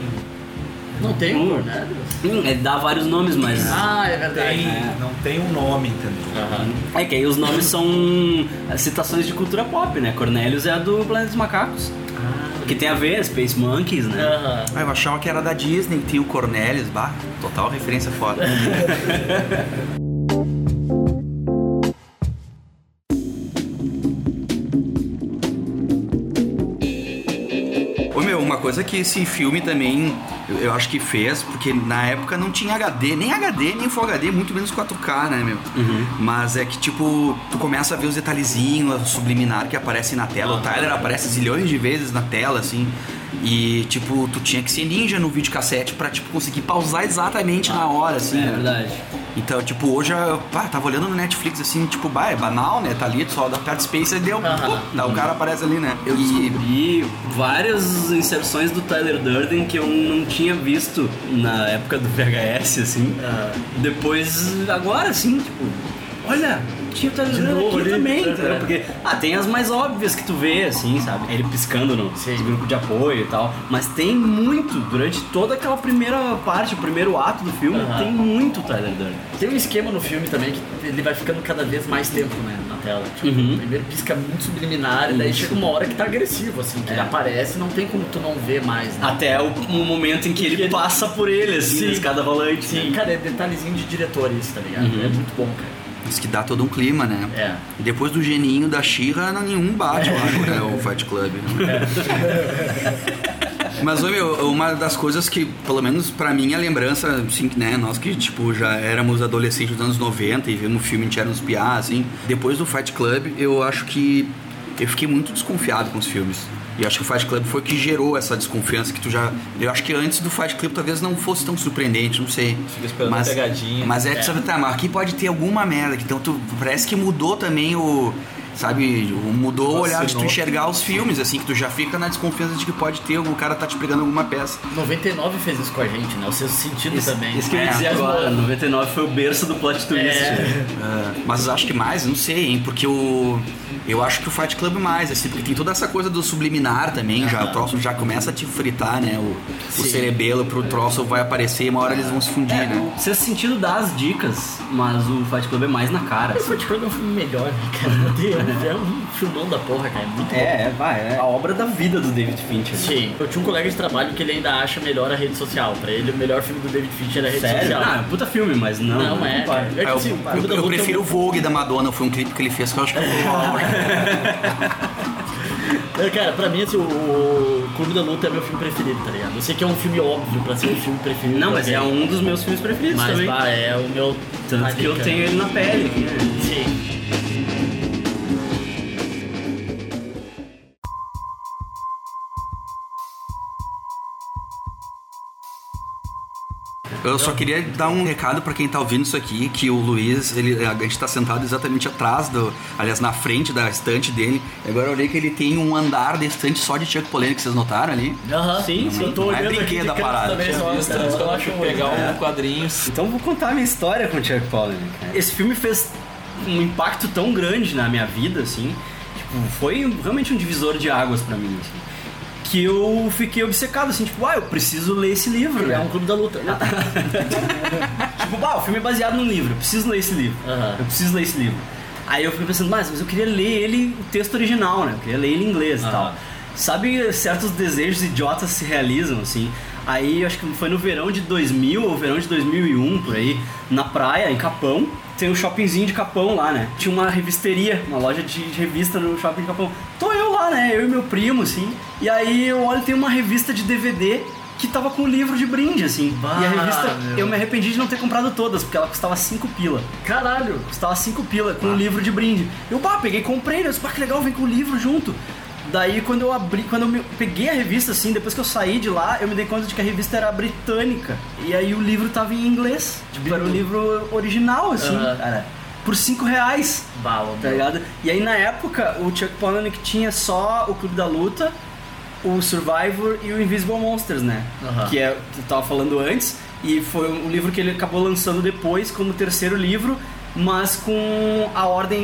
Não tem o Cornelius? Hum, ele dá vários nomes, mas. Ah, é verdade. Tem, É. Não tem um nome, entendeu? É que aí os nomes são citações de cultura pop, né? Cornelius é a do Planeta dos Macacos. Que tem a ver, Space Monkeys, né? Ah, eu achava que era da Disney, tinha o Cornelius, bah, total referência foda. coisa que esse filme também eu, eu acho que fez, porque na época não tinha HD, nem HD, nem Full HD, muito menos 4K, né, meu? Mas é que tipo, tu começa a ver os detalhezinhos, subliminar que aparecem na tela. O Tyler aparece zilhões de vezes na tela, assim. E tipo, tu tinha que ser ninja no videocassete pra tipo, conseguir pausar exatamente na hora, assim. É né? verdade. Então, tipo, hoje eu pá, tava olhando no Netflix assim, tipo, bah, é banal, né? Tá ali, tu só dá perto Space e deu. pum, daí o cara aparece ali, né? Eu descobri várias inserções do Tyler Durden que eu não tinha visto na época do VHS, assim. Depois, agora, assim, tipo, olha, tinha o Tyler De Durden novo aqui ali, também, é. entendeu? Porque, ah, tem as mais óbvias que tu vê, assim, sabe? Ele piscando no grupo de apoio e tal. Mas tem muito, durante toda aquela primeira parte, o primeiro ato do filme, tem muito Tyler Durden. Tem um esquema no filme também que ele vai ficando cada vez mais tempo né, na tela. Tipo, Uhum. primeiro pisca muito subliminar e daí Isso. chega uma hora que tá agressivo, assim, que ele É. aparece não tem como tu não ver mais, né? Até o, o momento em que ele, passa por ele, assim, Sim. na escada rolante. Sim, né? cara, é detalhezinho de diretor isso, tá ligado? Uhum. É muito bom, cara. Isso que dá todo um clima, né? É. Depois do geninho da Xirra, nenhum bate lá, né? O Fight Club. né? Mas, ô, meu, uma das coisas que, pelo menos pra mim, a lembrança, assim, né? Nós que, tipo, já éramos adolescentes dos anos 90 e vimos o filme, era uns piá, assim. Depois do Fight Club, eu acho que eu fiquei muito desconfiado com os filmes. E acho que o Fight Club foi o que gerou essa desconfiança que tu já... Eu acho que antes do Fight Club talvez não fosse tão surpreendente, não sei. Fica esperando mas, pegadinha. Mas é, É. tu sabe, tá, mas aqui pode ter alguma merda. Então tu, parece que mudou também o... sabe, mudou o olhar de tu enxergar os filmes, assim, que tu já fica na desconfiança de que pode ter, o cara tá te pegando alguma peça. 99 fez isso com a gente, né? O sexto sentido também. Isso que eu ia dizer agora, 99 foi o berço do plot twist. É. É, mas acho que mais, não sei, hein, porque o. Eu acho que o Fight Club mais, assim, porque tem toda essa coisa do subliminar também, já, o troço já começa a te fritar, né? O, o cerebelo pro troço vai aparecer e uma hora eles vão se fundir, né? Sexto sentido dá as dicas, mas o Fight Club é mais na cara. O Fight Club é um filme melhor, né, cara? é um filmão da porra, cara. É muito bom. É, é, vai, é a obra da vida do David Fincher. Sim, eu tinha um colega de trabalho que ele ainda acha melhor a rede social. Pra ele, o melhor filme do David Fincher é a rede Sério? social. Ah, é um puta filme, mas não. Não, é, compara. cara. É que, eu, assim, o eu- eu é um- prefiro o Vogue da Madonna, foi um clipe que ele fez que eu acho que É, Cara, pra mim, assim, o, Clube da Luta é meu filme preferido, tá ligado? Eu sei que é um filme óbvio pra ser um filme preferido. Não, mas é um dos meus filmes preferidos Mas, também. bah, é o meu. Tanto que eu Tá tenho ele na pele né? Sim. Eu só queria dar um recado pra quem tá ouvindo isso aqui, que o Luiz, ele, a gente tá sentado exatamente atrás do, aliás, na frente da estante dele. Agora eu olhei que ele tem um andar de estante só de Chuck Polêmico, vocês notaram ali? Aham, Sim, Não, sim. não tô é olhando aqui brinquedo de a canto parada. também, só- Visto, eu acho pegar é. um quadrinhos. Então vou contar a minha história com o Chuck Palahniuk. cara. Esse filme fez um impacto tão grande na minha vida, assim. Tipo, foi realmente um divisor de águas pra mim, assim. Que eu fiquei obcecado, assim, tipo, ah, eu preciso ler esse livro, É né? um clube da luta. Tipo, bah, o filme é baseado num livro, eu preciso ler esse livro. Aham. Eu preciso ler esse livro. Aí eu fiquei pensando, mas, mas eu queria ler ele, o texto original, né? Eu queria ler ele em inglês e Aham. tal. Sabe, certos desejos idiotas se realizam, assim. Aí, acho que foi no verão de 2000 ou verão de 2001, por aí, na praia, em Capão. Tem um shoppingzinho de Capão lá, né? Tinha uma revisteria, uma loja de de revista no shopping de Capão. Tô eu lá, né? Eu e meu primo, assim. E aí eu olho, tem uma revista de DVD que tava com o livro de brinde, assim. Bah, e a revista, meu. eu me arrependi de não ter comprado todas, porque ela custava 5 pila. Caralho! Custava 5 pila com o livro de brinde. Eu, pá, peguei e comprei, né? Eu disse, pá, que legal, vem com o livro junto. Daí quando eu abri, quando eu me- peguei a revista, assim, depois que eu saí de lá, eu me dei conta de que a revista era britânica. E aí o livro tava em inglês. Tipo, era o livro original, assim, cara. Por 5 reais. Bala, Tá ligado? E aí na época o Chuck Palahniuk tinha só o Clube da Luta, o Survivor e o Invisible Monsters, né? Aham. Que é que eu tava falando antes. E foi um livro que ele acabou lançando depois como terceiro livro, mas com a ordem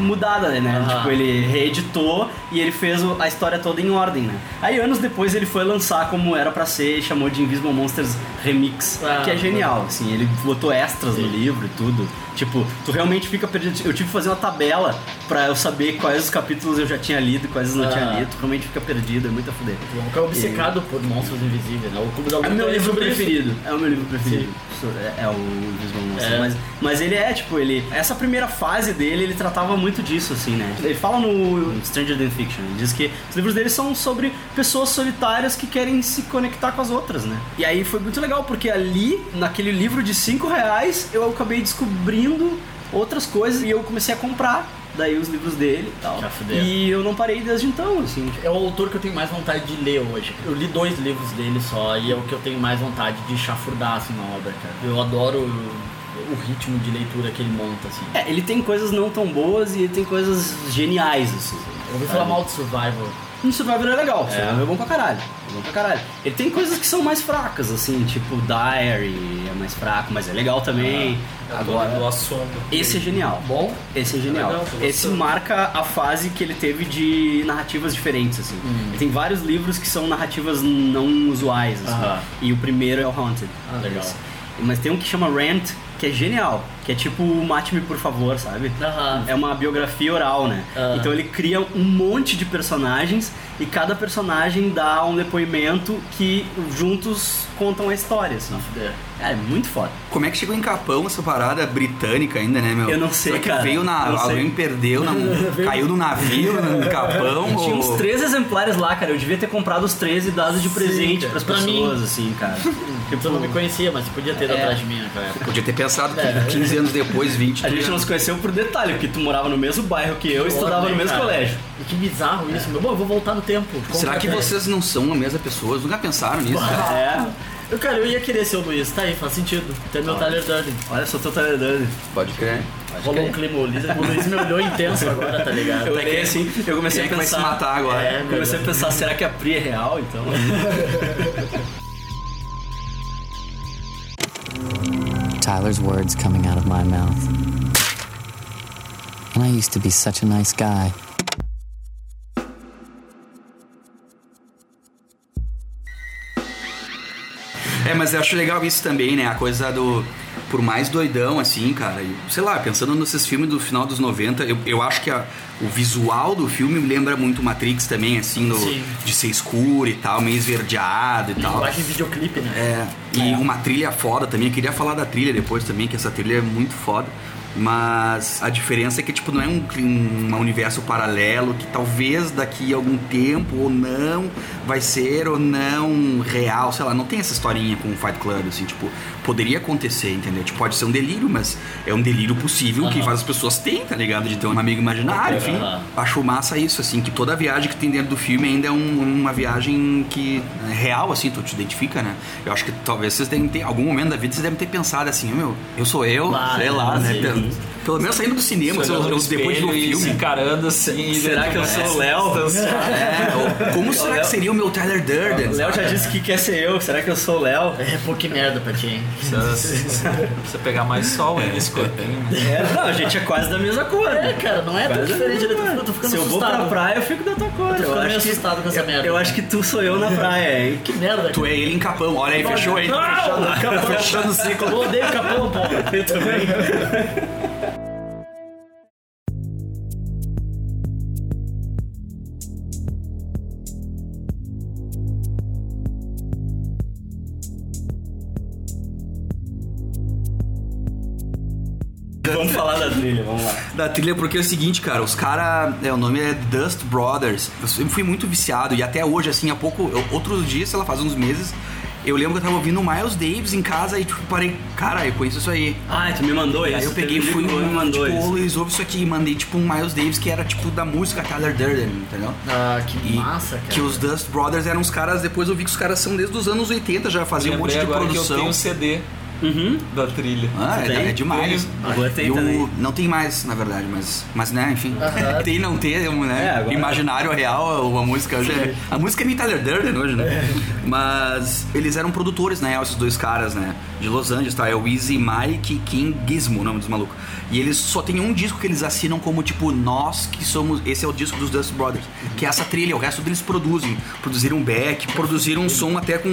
mudada, né? Aham. Tipo, ele reeditou e ele fez a história toda em ordem, né? Aí anos depois ele foi lançar como era pra ser e chamou de Invisible Monsters Remix, Ah, que é genial, assim, ele botou extras no livro e tudo. Tipo, tu realmente fica perdido. Eu tive que fazer uma tabela pra eu saber quais os capítulos eu já tinha lido e quais eu não Ah. tinha lido. Tu realmente fica perdido, é muito a fuder. Eu ficar obcecado por monstros invisíveis, né? O Clube da É Luta o meu livro sobre isso. preferido. É o meu livro preferido. É, é o Invisible Monster. É. Mas, mas ele é, tipo, ele. Essa primeira fase dele, ele tratava muito disso, assim, né? Ele fala no Stranger Than Fiction. Ele diz que os livros dele são sobre pessoas solitárias que querem se conectar com as outras, né? E aí foi muito legal, porque ali, naquele livro de 5 reais, eu acabei descobrindo outras coisas e eu comecei a comprar. Daí os livros dele e tal. E eu não parei desde então, assim. É o autor que eu tenho mais vontade de ler hoje. Eu li dois livros dele só e é o que eu tenho mais vontade de chafurdar assim na obra, cara. Eu adoro o, o ritmo de leitura que ele monta, assim. É, ele tem coisas não tão boas e ele tem coisas geniais, assim. Eu ouvi falar mal de Survival. No Survivor é legal, É. Survivor é bom pra caralho. É bom pra caralho. Ele tem coisas que são mais fracas, assim, tipo Diary é mais fraco, mas é legal também. Agora, do assombro. esse é genial. Bom? Esse é genial. Legal, tô Esse marca a fase que ele teve de narrativas diferentes, assim. Hum. Tem vários livros que são narrativas não usuais, assim. E o primeiro é o Haunted. Ah, legal. Mas tem um que chama Rant, que é genial. Que é tipo Mate-me por favor, sabe? É uma biografia oral, né? Então ele cria um monte de personagens e cada personagem dá um depoimento que juntos contam a história, assim. Fuder. É, é muito foda. Como é que chegou em Capão essa parada britânica ainda, né, meu? Eu não sei, Será que cara. veio na. Alguém perdeu, na, caiu no navio, no Capão? Tinha ou- uns três exemplares lá, cara. Eu devia ter comprado os três e dado de presente cara. pras Pra pessoas, mim. assim, cara. Tipo, eu não me conhecia, mas você podia ter É. atrás de mim época. Podia ter pensado que É. 15 anos depois, 20. A gente não se conheceu por detalhe, porque tu morava no mesmo bairro que eu e estudava no mesmo cara. colégio. E que bizarro isso, meu. Bom, eu vou voltar no tempo. Será que Completamente. vocês não são a mesma pessoa? Vocês nunca pensaram nisso? cara? É. Eu, cara, eu ia querer ser o Luiz, tá aí, faz sentido. Tem meu Tyler Durden. Olha só teu Tyler Durden. Pode crer. Rolou um clima, o Luiz, o Luiz me olhou intenso agora, tá ligado? Eu olhei assim, eu comecei Quem é a vai pensar. se matar agora? É, eu comecei a pensar, será que a Pri é real, então? Tyler's words coming out of my mouth. And I used to be such a nice guy. É, mas eu acho legal isso também, né? A coisa do. Por mais doidão, assim, cara. sei lá, pensando nesses filmes do final dos 90, eu, eu acho que a- o visual do filme me lembra muito Matrix também, assim, no, Sim. de ser escuro e tal, meio esverdeado e tal. Linguagem videoclipe, né? É, e uma trilha foda também. Eu queria falar da trilha depois também, que essa trilha é muito foda. Mas a diferença é que, tipo, não é um, um universo paralelo que talvez daqui a algum tempo ou não vai ser ou não real, sei lá, não tem essa historinha com o Fight Club, assim, tipo, poderia acontecer, entendeu? Tipo, pode ser um delírio, mas é um delírio possível que Aham. várias pessoas têm, tá ligado? De ter um amigo imaginário, enfim. Aham. Acho massa isso, assim, que toda viagem que tem dentro do filme ainda é um- uma viagem que é real, assim, tu te identifica, né? Eu acho que talvez vocês devem ter, algum momento da vida vocês devem ter pensado assim, meu, eu sou eu, Claro, sei lá, né? sim. Pelo, menos saindo do cinema, Se eu, eu, depois de e filme. se encarando assim. Será que eu sou o Léo? É, como será que seria o meu Tyler Durden? O Léo já disse que quer ser eu, será que eu sou o Léo? É, pô, que merda pra ti, hein? Precisa, pegar mais sol aí nesse corpinho. É, não, a gente é quase da mesma cor. É, né? cara, não é tão diferente, da eu tô, mesma eu tô ficando Se eu vou pra praia, eu fico da tua cor. Eu tô ficando meio assustado com essa merda. eu acho que tu sou eu na praia, hein? Que merda, Tu é ele em capão, olha aí, fechou aí. Fechando, o ciclo. Eu odeio capão, pô. Eu também. Vamos falar da trilha, vamos lá. Da trilha, porque é o seguinte, cara, os caras. É, o nome é Dust Brothers. Eu sempre fui muito viciado e até hoje, assim, há pouco. eu- outros dias, sei lá, faz uns meses. Eu lembro que eu tava ouvindo o Miles Davis em casa e, tipo, parei, cara, eu conheço isso aí. Ah, tu me mandou isso. Aí eu peguei e fui me mandou tipo, isso. Luiz, ouve isso aqui e mandei, tipo, um Miles Davis que era, tipo, da música Tyler Durden, entendeu? Ah, que E massa, cara. Que os Dust Brothers eram os caras, depois eu vi que os caras são desde os anos 80, já faziam um monte de agora que eu produção. tenho CD Uhum. da trilha. Ah, é, tem? é demais. Tenho. Agora tem o-. Não tem mais, na verdade, mas, mas né, enfim. Aham. tem não ter, né? É, agora- Imaginário real, a música hoje é. A música é meio Tyler Durden hoje, né? Mas eles eram produtores, na real, esses dois caras, né? De Los Angeles, tá? É o Easy Mike e King Gizmo, o nome dos malucos. E eles só tem um disco que eles assinam como, tipo, nós que somos. Esse é o disco dos Dust Brothers, que é essa trilha. O resto deles produzem. Produziram Beck, produziram um som até com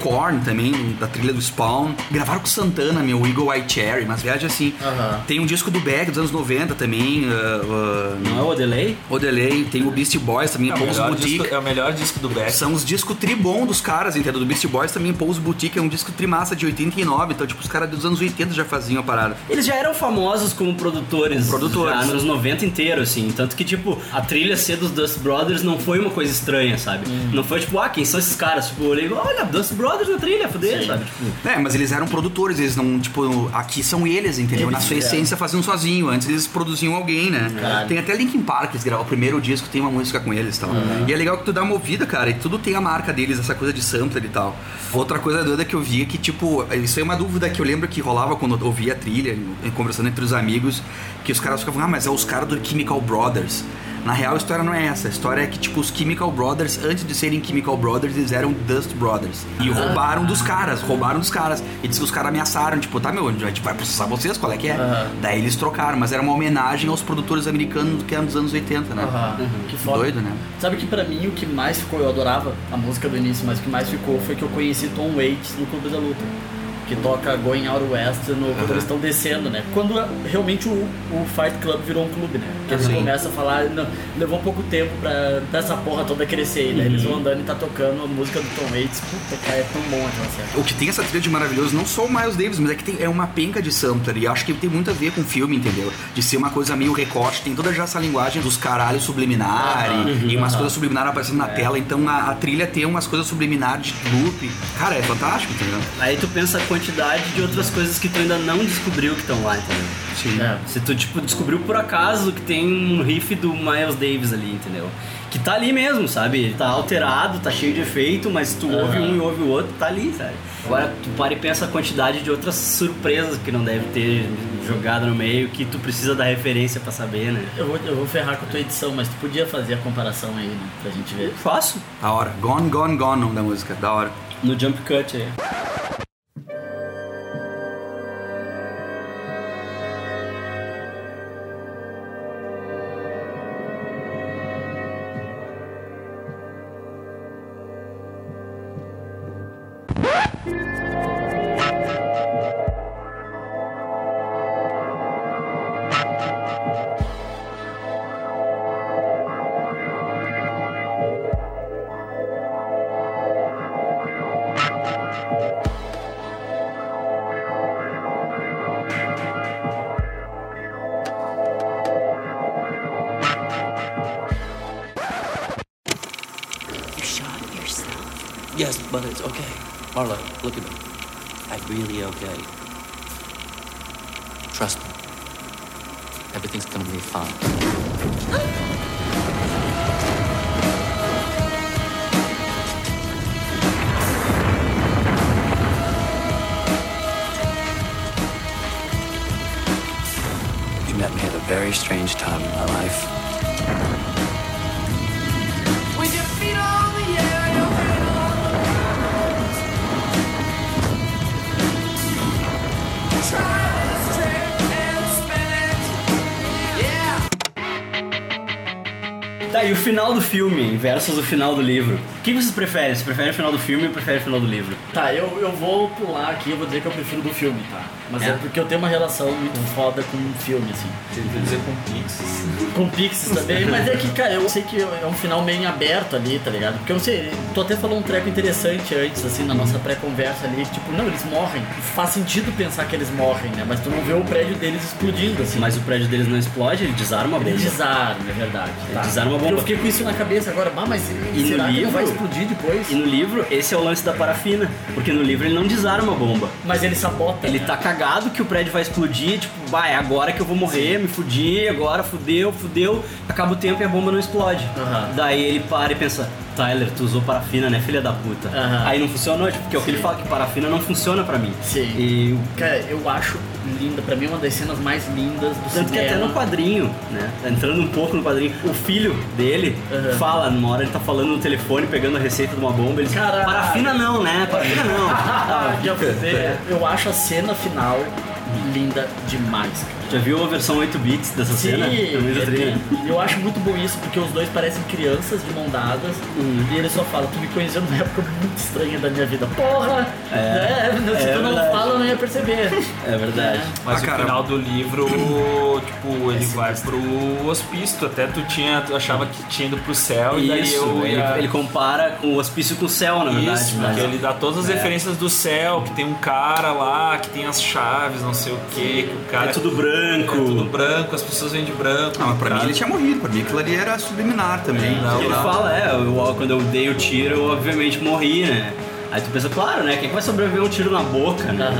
Korn também, da trilha do Spawn. Gravaram com Santana, meu, Eagle Eye Cherry, mas viagens assim. Aham. Tem um disco do Beck dos anos 90 também. Uh, Não é o Delay? o Delay, tem o Beast Boys também, É o, melhor disco, é o melhor disco do Beck. São os discos tribom dos caras, entendeu? Do Beast Boys também, Paul's Boutique é um disco trimassa de 89, então, tipo, os caras dos anos 80 já faziam a parada. Eles já eram famosos como produtores, Como produtores. já nos 90 inteiro, assim. Tanto que, tipo, a trilha ser dos Dust Brothers não foi uma coisa estranha, sabe? Não foi tipo, ah, quem são esses caras? Tipo, eu olhei, olha, Dust Brothers na trilha, fuder, sabe? Tipo, É, mas eles eram produtores, eles não, tipo, aqui são eles, entendeu? Eles Na sua essência faziam sozinho, antes eles produziam alguém, né? Caralho. Tem até Linkin Park, eles gravaram o primeiro disco, tem uma música com eles e tal. E é legal que tu dá uma ouvida, cara, e tudo tem a marca deles, essa coisa de sampler e tal. Outra coisa doida que eu vi é que, tipo, isso é uma dúvida que eu lembro que rolava quando eu ouvia a trilha, conversando entre os amigos, que os caras ficavam, ah, mas é os caras do Chemical Brothers. Na real, a história não é essa. A história é que, tipo, os Chemical Brothers, antes de serem Chemical Brothers, eles eram Dust Brothers. E roubaram dos caras, roubaram dos caras. E diz que os caras ameaçaram, tipo, tá, meu, a gente vai processar vocês, qual é que é? Daí eles trocaram, mas era uma homenagem aos produtores americanos que eram dos anos 80, né? Aham. Que foda. Doido, né? Sabe que pra mim o que mais ficou, eu adorava a música do início, mas o que mais ficou foi que eu conheci Tom Waits no Clube da Luta. Que toca Going Out West no, quando eles estão descendo, né? Quando realmente o, o Fight Club virou um clube, né? Que eles começam a falar, não, levou pouco tempo pra, pra essa porra toda crescer, né? Eles vão andando e tá tocando a música do Tom Waits. Puta, cara, é tão bom aquela cena. O que tem essa trilha de maravilhoso, não só o Miles Davis, mas é que tem, é uma penca de sampler. E acho que tem muito a ver com o filme, entendeu? De ser uma coisa meio recorte. Tem toda já essa linguagem dos caralhos subliminar Aham. e, e umas Aham. coisas subliminares aparecendo na tela. Então a, a trilha tem umas coisas subliminares de loop. Cara, é fantástico, entendeu? aí tu pensa quantidade de outras coisas que tu ainda não descobriu que estão lá, entendeu? Sim. É. Se tu, tipo, descobriu por acaso que tem um riff do Miles Davis ali, entendeu? que tá ali mesmo, sabe? Ele tá alterado, tá cheio de efeito, mas tu ouve um e ouve o outro, tá ali, sabe? Agora tu para e pensa a quantidade de outras surpresas que não deve ter jogado no meio, que tu precisa da referência pra saber, né? Eu vou, eu vou ferrar com a tua edição, mas tu podia fazer a comparação aí, né? Pra gente ver. Faço. Da hora. Gone, Gone, Gone, o nome da música. Da hora. No jump cut aí. Final do filme versus o final do livro. O que vocês preferem? Você prefere o final do filme ou prefere o final do livro? Tá, eu, eu vou pular aqui, eu vou dizer que eu prefiro do filme, tá? Mas é, É. porque eu tenho uma relação muito foda com o filme, assim. Quer dizer com Pixies? Com Pixies também, mas é que, cara, eu sei que é um final meio aberto ali, tá ligado? Porque eu sei, tu até falou um treco interessante antes, assim, na nossa pré-conversa ali, tipo, não, eles morrem. Faz sentido pensar que eles morrem, né? Mas tu não vê o prédio deles explodindo, assim. Mas o prédio deles não explode, ele desarma a bomba. Ele desarma, é verdade. Ele desarma a bomba. Eu fiquei com isso na cabeça agora, bah, mas E será no livro, não vai explodir depois? E no livro, esse é o lance da parafina. Porque no livro ele não desarma a bomba. Mas ele sabota. Ele né? tá cagado que o prédio vai explodir, tipo, bah, é agora que eu vou morrer, me fudi, agora fudeu, fudeu. Acaba o tempo e a bomba não explode. Daí ele para e pensa, Tyler, tu usou parafina, né, filha da puta? Aham. Aí não funcionou, tipo, porque é o que ele fala, que parafina não funciona pra mim. Sim. E Cara, eu acho linda, pra mim é uma das cenas mais lindas do Tanto que cinema. até no quadrinho, né? Entrando um pouco no quadrinho, o filho dele Aham. fala, numa hora ele tá falando no telefone, pegando a receita de uma bomba, ele diz, Caralho. parafina não, né? Parafina não. Ah, Já fuder. Eu acho a cena final linda demais, cara. Já viu a versão 8 bits dessa Sim, cena? É é- eu acho muito bom isso, porque os dois parecem crianças de mão dadas e ele só fala, tu me conheceu numa época muito estranha da minha vida. Porra! É, né? Se é tu não verdade. fala, eu não ia perceber. É verdade. Mas Ah, o cara. final do livro, tipo, ele vai pro hospício. Até tu tinha, tu achava que tinha ido pro céu e daí Isso, eu ele, ia- ele compara com o hospício com o céu, na verdade. Isso, porque ele dá todas as É. referências do céu, que tem um cara lá, que tem as chaves, não sei o que, que o cara. É tudo branco. É tudo branco, as pessoas vêm de branco. Ah, mas pra cara. mim ele tinha morrido. Pra mim aquilo ali era subliminar também. Não, ele não. fala, é, eu- quando eu dei o tiro, eu obviamente morri, né? Aí tu pensa, claro, né? Quem que vai sobreviver a um tiro na boca, né?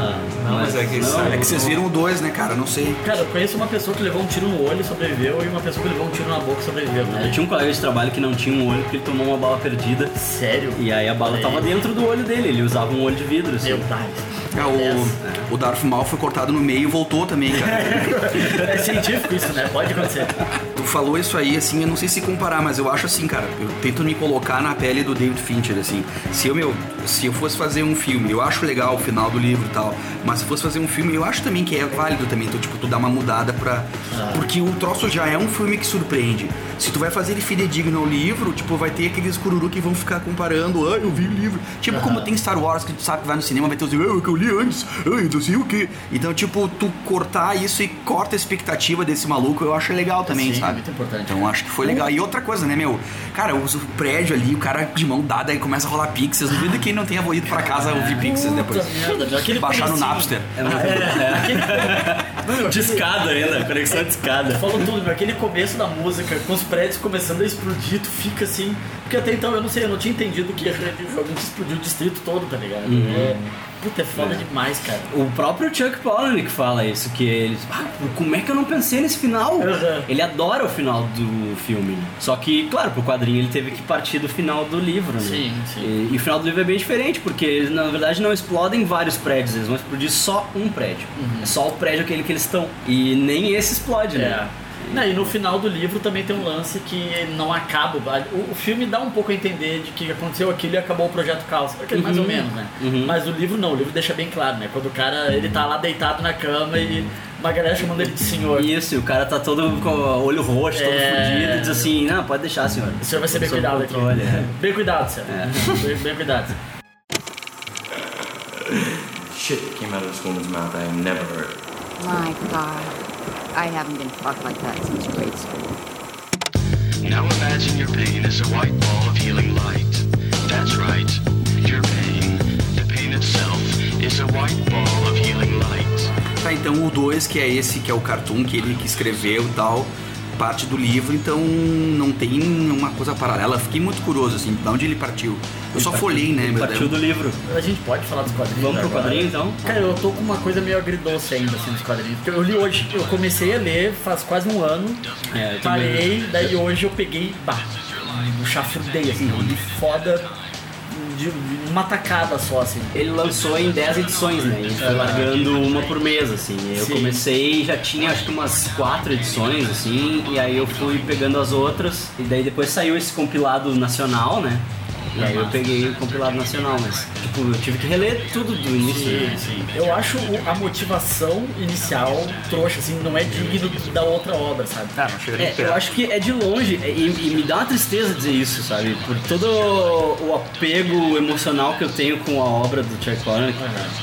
Não, mas é que isso É que vocês viram o dois, né, cara? Não sei. Cara, eu conheço uma pessoa que levou um tiro no olho e sobreviveu e uma pessoa que levou um tiro na boca e sobreviveu. Eu tinha um colega de trabalho que não tinha um olho porque ele tomou uma bala perdida. Sério? E aí a bala Olha tava dentro do olho dele, ele usava um olho de vidro. Assim. Meu pai. É, o, o Darth Maul foi cortado no meio e voltou também, cara. É científico isso, né? Pode acontecer. Tu falou isso aí, assim, eu não sei se comparar, mas eu acho assim, cara, eu tento me colocar na pele do David Fincher, assim. Se eu, meu, se eu fosse fazer um filme, eu acho legal o final do livro e tal, mas se fosse fazer um filme, eu acho também que é válido também, então, tipo, tu dá uma mudada pra... Porque o troço já é um filme que surpreende. Se tu vai fazer ele fidedigno ao livro, tipo, vai ter aqueles cururu que vão ficar comparando, ah, eu vi o livro. Tipo, como tem Star Wars, que tu sabe que vai no cinema, vai ter os, ah, que eu li antes, ah, não sei o quê. Então, tipo, tu cortar isso e corta a expectativa desse maluco, eu acho legal também, Sim, sabe? Muito importante. Então acho que foi legal. E outra coisa, né, meu? Cara, o prédio ali, o cara de mão dada aí começa a rolar pixels. Duvido que não tenha ido pra casa ouvir pixels depois. merda, aquele Baixar no. Napster. É, de escada ainda, conexão de escada. Falou tudo, meu. Aquele começo da música, com os prédios começando a explodir, tu fica assim. Porque até então eu não sei, eu não tinha entendido que realmente explodiu o distrito todo, tá ligado? Uhum. É, Puta, é foda demais, cara. O próprio Chuck Palahniuk fala isso, que ele... Ah, como é que eu não pensei nesse final? Ele adora o final do filme. né? Só que, claro, pro quadrinho ele teve que partir do final do livro, né? Sim, sim. E, e o final do livro é bem diferente, porque eles, na verdade, não explodem vários prédios, eles vão explodir só um prédio. É só o prédio aquele que eles estão. E nem esse explode, né? É. Não, e no final do livro também tem um lance que não acaba. O, o filme dá um pouco a entender de que aconteceu aquilo e acabou o projeto Caos. Aquele mais ou Uhum. menos, né? Uhum. Mas o livro não, o livro deixa bem claro, né? Quando o cara ele tá lá deitado na cama e uma galera chamando ele de senhor. Isso, e o cara tá todo com o olho roxo, todo É. fudido, e diz assim, não, pode deixar, senhor. O senhor vai ser bem cuidado aqui. controle, é. Bem cuidado, senhor. Bem, bem cuidado. Shit came out of this woman's mouth I have never heard. My God. I haven't been fucked like that since grade school. Now imagine your pain is a white ball of healing light. That's right. Your pain, the pain itself, is a white ball of healing light. Tá, então o 2, que é esse que é o cartoon que ele que escreveu e tal, parte do livro, então não tem uma coisa paralela. Fiquei muito curioso, assim, de onde ele partiu. Eu só folhei, né, meu partiu Deus. do livro. A gente pode falar dos quadrinhos. Vamos pro agora? quadrinho, então? Cara, eu tô com uma coisa meio agridoce ainda, assim, dos quadrinhos. Porque eu li hoje, eu comecei a ler faz quase um ano, É, eu parei, também. daí hoje eu peguei, bah, um chafurdei, assim, eu li foda de uma tacada só, assim. Ele lançou em 10 edições, né? Ele foi Ah. largando uma por mês, assim. Eu Sim. comecei, já tinha acho que umas quatro edições, assim, e aí eu fui pegando as outras, e daí depois saiu esse compilado nacional, né? E aí eu peguei o compilado nacional, mas, tipo, eu tive que reler tudo do início. Sim, né? sim. Eu acho o- a motivação inicial trouxa, assim, não é digno da outra obra, sabe? Ah, não chega É, eu acho que é de longe, e, e me dá uma tristeza dizer isso, sabe? Por todo o apego emocional que eu tenho com a obra do Chuck Palahniuk,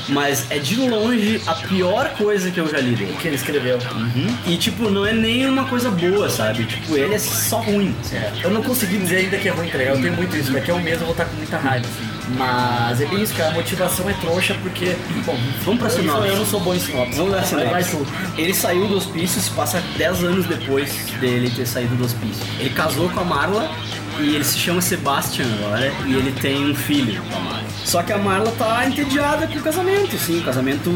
mas é de longe a pior coisa que eu já li dele. que ele escreveu. Uhum. E, tipo, não é nem uma coisa boa, sabe? Tipo, ele é só ruim. É, eu não consegui dizer ainda que é ruim, tá ligado? Eu tenho muito isso, daqui a um mês eu vou estar com muita raiva, assim. Mas é bem isso, cara, a motivação é trouxa porque, bom, Vamos pra sinopse. eu não sou bom em sinopse. Vamos dar Vai- vai sinopse. tu. Ele saiu do hospício, se passa 10 anos depois dele ter saído do hospício. Ele casou com a Marla e ele se chama Sebastian agora e ele tem um filho com a Marla. Só que a Marla tá entediada com o casamento, sim. O casamento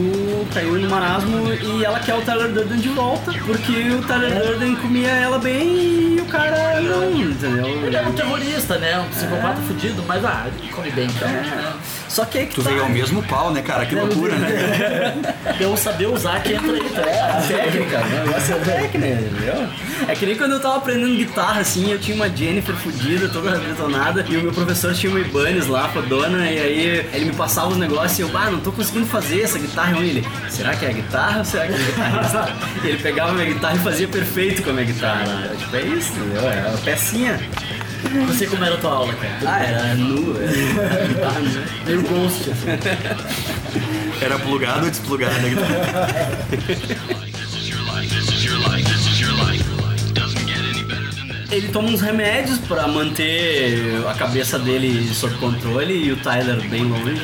caiu no marasmo e ela quer o Tyler Durden de volta porque o Tyler Durden comia ela bem e o cara não, entendeu? Ele é um terrorista, né? Um psicopata fudido, mas ah, ele come bem, então. É. Só que aí que Tu tá. veio ao mesmo pau, né, cara? Que loucura, né? Eu saber usar que entra aí, tá ligado? técnica, né? o negócio é técnica, entendeu? É que nem quando eu tava aprendendo guitarra, assim, eu tinha uma Jennifer fudida, toda detonada, e o meu professor tinha uma Ibanez lá, fodona, e aí ele me passava os negócios e eu, ah, não tô conseguindo fazer essa guitarra ruim. Ele, será que é a guitarra ou será que é a guitarrista? e ele pegava a minha guitarra e fazia perfeito com a minha guitarra. né? Tipo, é isso, entendeu? É uma pecinha. Não sei como era a tua aula, cara. Ah, era nu, era guitarra nu. Meio ghost, assim. Era plugado ou desplugado a guitarra? This. Ele toma uns remédios pra manter a cabeça dele sob controle e o Tyler bem longe.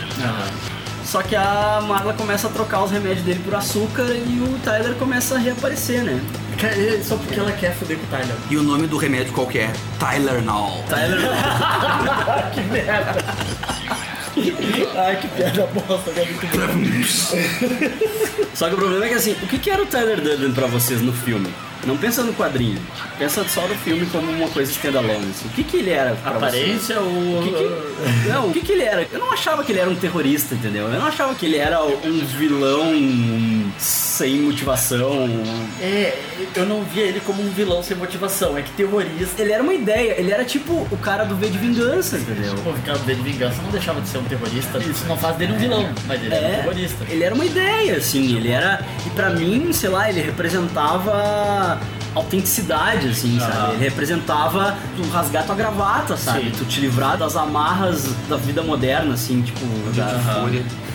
Só que a Marla começa a trocar os remédios dele por açúcar e o Tyler começa a reaparecer, né? É Só porque ela quer foder com o Tyler. E o nome do remédio qual que é? Tyler Now. Tyler. que merda. Ai, que piada bosta, que é muito bom. Só que o problema é que assim, o que, que era o Tyler Durden pra vocês no filme? Não pensa no quadrinho, pensa só no filme como uma coisa standalone. Assim. O que, que ele era pra Aparência vocês? ou. O que que- Não, o que, que ele era? Eu não achava que ele era um terrorista, entendeu? Eu não achava que ele era um vilão sem motivação. É, eu não via ele como um vilão sem motivação, é que terrorista. Ele era uma ideia, ele era tipo o cara do V de Vingança, entendeu? O cara dele de vingança não deixava de ser um terrorista. Isso não faz dele um vilão, mas ele é, um É, terrorista. ele era uma ideia, assim, ele era. E pra mim, sei lá, ele representava autenticidade, assim, sabe? Ele representava tu rasgar tua gravata, sabe? Sim. Tu te livrar das amarras da vida moderna, assim, tipo. Da...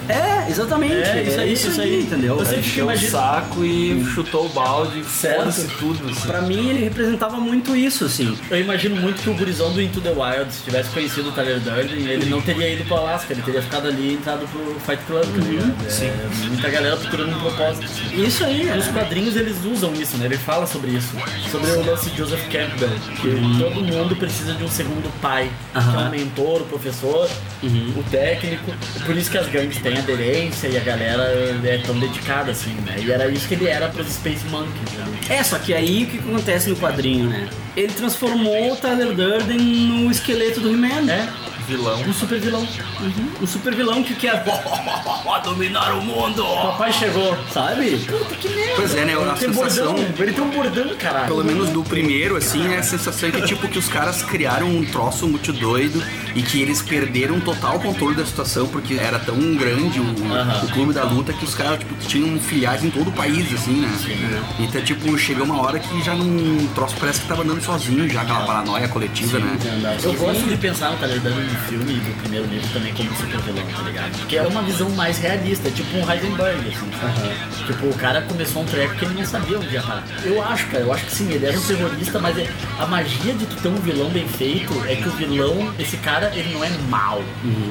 É, exatamente. É, isso aí, é isso aí. entendeu? Você fica encheu o imagina- saco e chutou o balde, Certo. foda-se tudo. Assim. Pra mim, ele representava muito isso, assim. Eu imagino muito que o gurizão do Into the Wild, se tivesse conhecido o Tyler Durden, ele não teria ido pro Alaska, ele teria ficado ali e entrado pro Fight Club, tá ligado? É, Sim. Muita galera procurando um propósito. Isso aí, Nos é. quadrinhos eles usam isso, né? Ele fala sobre isso. Sobre o lance de Joseph Campbell, que todo mundo precisa de um segundo pai, que é um mentor, o professor, o técnico. Por isso que as gangues têm tem aderência e a galera é tão dedicada, assim, né? E era isso que ele era pros Space Monkeys, né? É, só que aí o que acontece no quadrinho, né? Ele transformou o Tyler Durden no esqueleto do He-Man. É. Vilão. Um super vilão. Uhum. Um super vilão que quer dominar o mundo. Papai chegou. Sabe? Puta que merda. Pois é, né? Ele A tem sensação. bordão, ele tem um bordão, caralho. Pelo menos do primeiro, assim, é a sensação que, tipo, que os caras criaram um troço muito doido e que eles perderam total controle da situação, porque era tão grande o, o clube da luta que os caras, tipo, tinham filiais em todo o país, assim, né? Então, tipo, chegou uma hora que já não. O troço parece que tava andando sozinho, já aquela paranoia coletiva, né? Eu gosto de pensar Durden no filme e do primeiro livro também como super vilão, tá ligado? Porque é uma visão mais realista, tipo um Heisenberg, assim. Tipo, o cara começou um treco que ele não sabia onde ia parar. Eu acho, cara, eu acho que sim, ele era um terrorista, mas é- a magia de tu ter um vilão bem feito é que o vilão, esse cara, ele não é mal.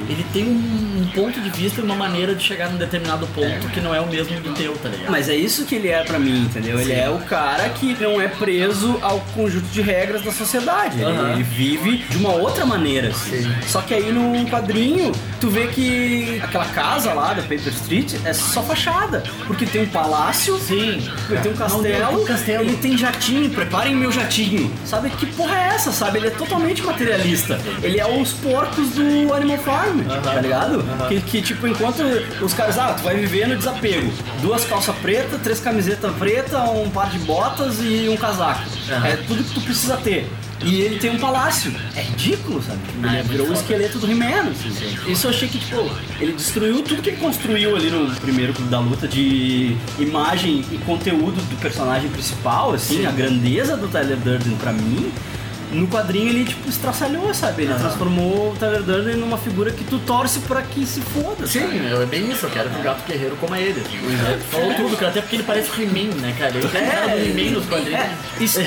Ele tem um, um ponto de vista e uma maneira de chegar num determinado ponto que não é o mesmo do teu, tá ligado? Mas é isso que ele é pra mim, entendeu? Ele Sim. é o cara que não é preso ao conjunto de regras da sociedade. Ele, Aham. ele vive de uma outra maneira, assim. Só que aí no quadrinho, tu vê que aquela casa lá da Paper Street é só fachada. Porque tem um palácio, Sim. tem um castelo, tem um castelo. ele tem jatinho, preparem meu jatinho. Sabe que porra é essa, sabe? Ele é totalmente materialista. Ele é os porcos do Animal Farm, tá ligado? Que, que, tipo, enquanto os caras, ah, tu vai viver no desapego. Duas calças pretas, três camisetas pretas, um par de botas e um casaco. É tudo que tu precisa ter. E ele tem um palácio. É ridículo, sabe? Ele é virou o esqueleto do He-Man. assim. Isso eu achei que, tipo, ele destruiu tudo que ele construiu ali no primeiro Clube da Luta de imagem e conteúdo do personagem principal, assim, a grandeza do Tyler Durden pra mim. No quadrinho ele, tipo, estraçalhou, sabe? Ele Aham. transformou o Tyler Durden numa figura que tu torce pra que se foda, Sim, sabe? é bem isso, eu quero que o gato guerreiro coma ele. É, Falou tudo, cara, até porque ele parece He-Man, né, cara? Ele tem cara do He-Man nos quadrinhos. É, isso,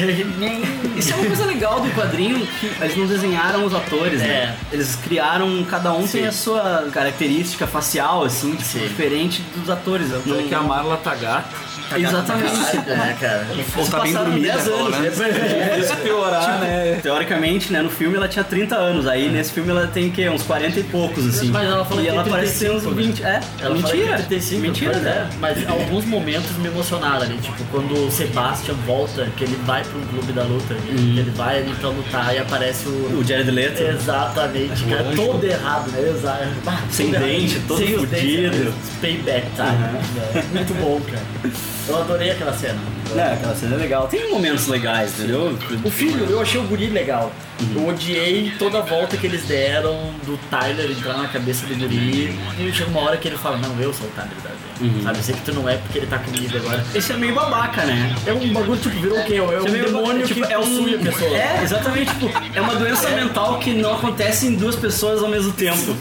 isso é uma coisa legal do quadrinho que eles não desenharam os atores, né? É. Eles criaram, cada um tem Sim. a sua característica facial, assim, diferente dos atores. É que a Marla tá gata. Exatamente. É, cara. Ou tá bem dormida, 10 fala, anos. né? Isso piorar, né? Teoricamente, né, no filme ela tinha 30 anos, aí nesse filme ela tem o quê? Uns 40 e poucos, assim. Mas ela fala e que ela tem parece ter uns 35, né? 20. É, Ela mentira. fala que 35, mentira, né? é. Mas alguns momentos me emocionaram ali, tipo quando o Sebastian volta, que ele vai pro clube da luta, que ele vai ali pra lutar e aparece o. Uhum. O Jared Leto. Exatamente, O cara, anjo. todo errado, né? Exato. Sem todo dente, todo fudido. né? Payback time. né? Muito bom, cara. Eu adorei aquela cena. É, aquela cena é legal. Tem momentos legais, entendeu? O filho, eu achei o guri legal. Eu odiei toda a volta que eles deram do Tyler entrar na cabeça do guri. E chega uma hora que ele fala, não, eu sou o Tyler da Uhum. Sabe, eu sei que tu não é porque ele tá comigo agora. Esse é meio babaca, né? É um bagulho, tipo, virou o quê? É um é demônio tipo, que é possui um, a pessoa. É, exatamente, tipo, é uma doença mental que não acontece em duas pessoas ao mesmo tempo.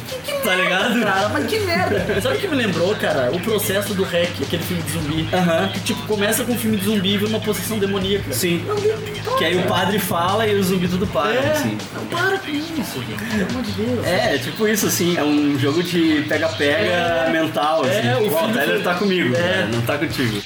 Tá ligado? Cara, mas que merda! Sabe o que me lembrou, cara? O processo do REC, aquele filme de zumbi. Aham. Que, tipo, começa com um filme de zumbi e vira uma possessão demoníaca. Sim. Que aí o padre fala e o zumbi tudo para, É, assim. não para com isso, gente. Pelo amor de Deus. É, tipo isso, assim, é um jogo de pega-pega É. mental, assim. É, o o filho tá comigo, É. né? não tá contigo.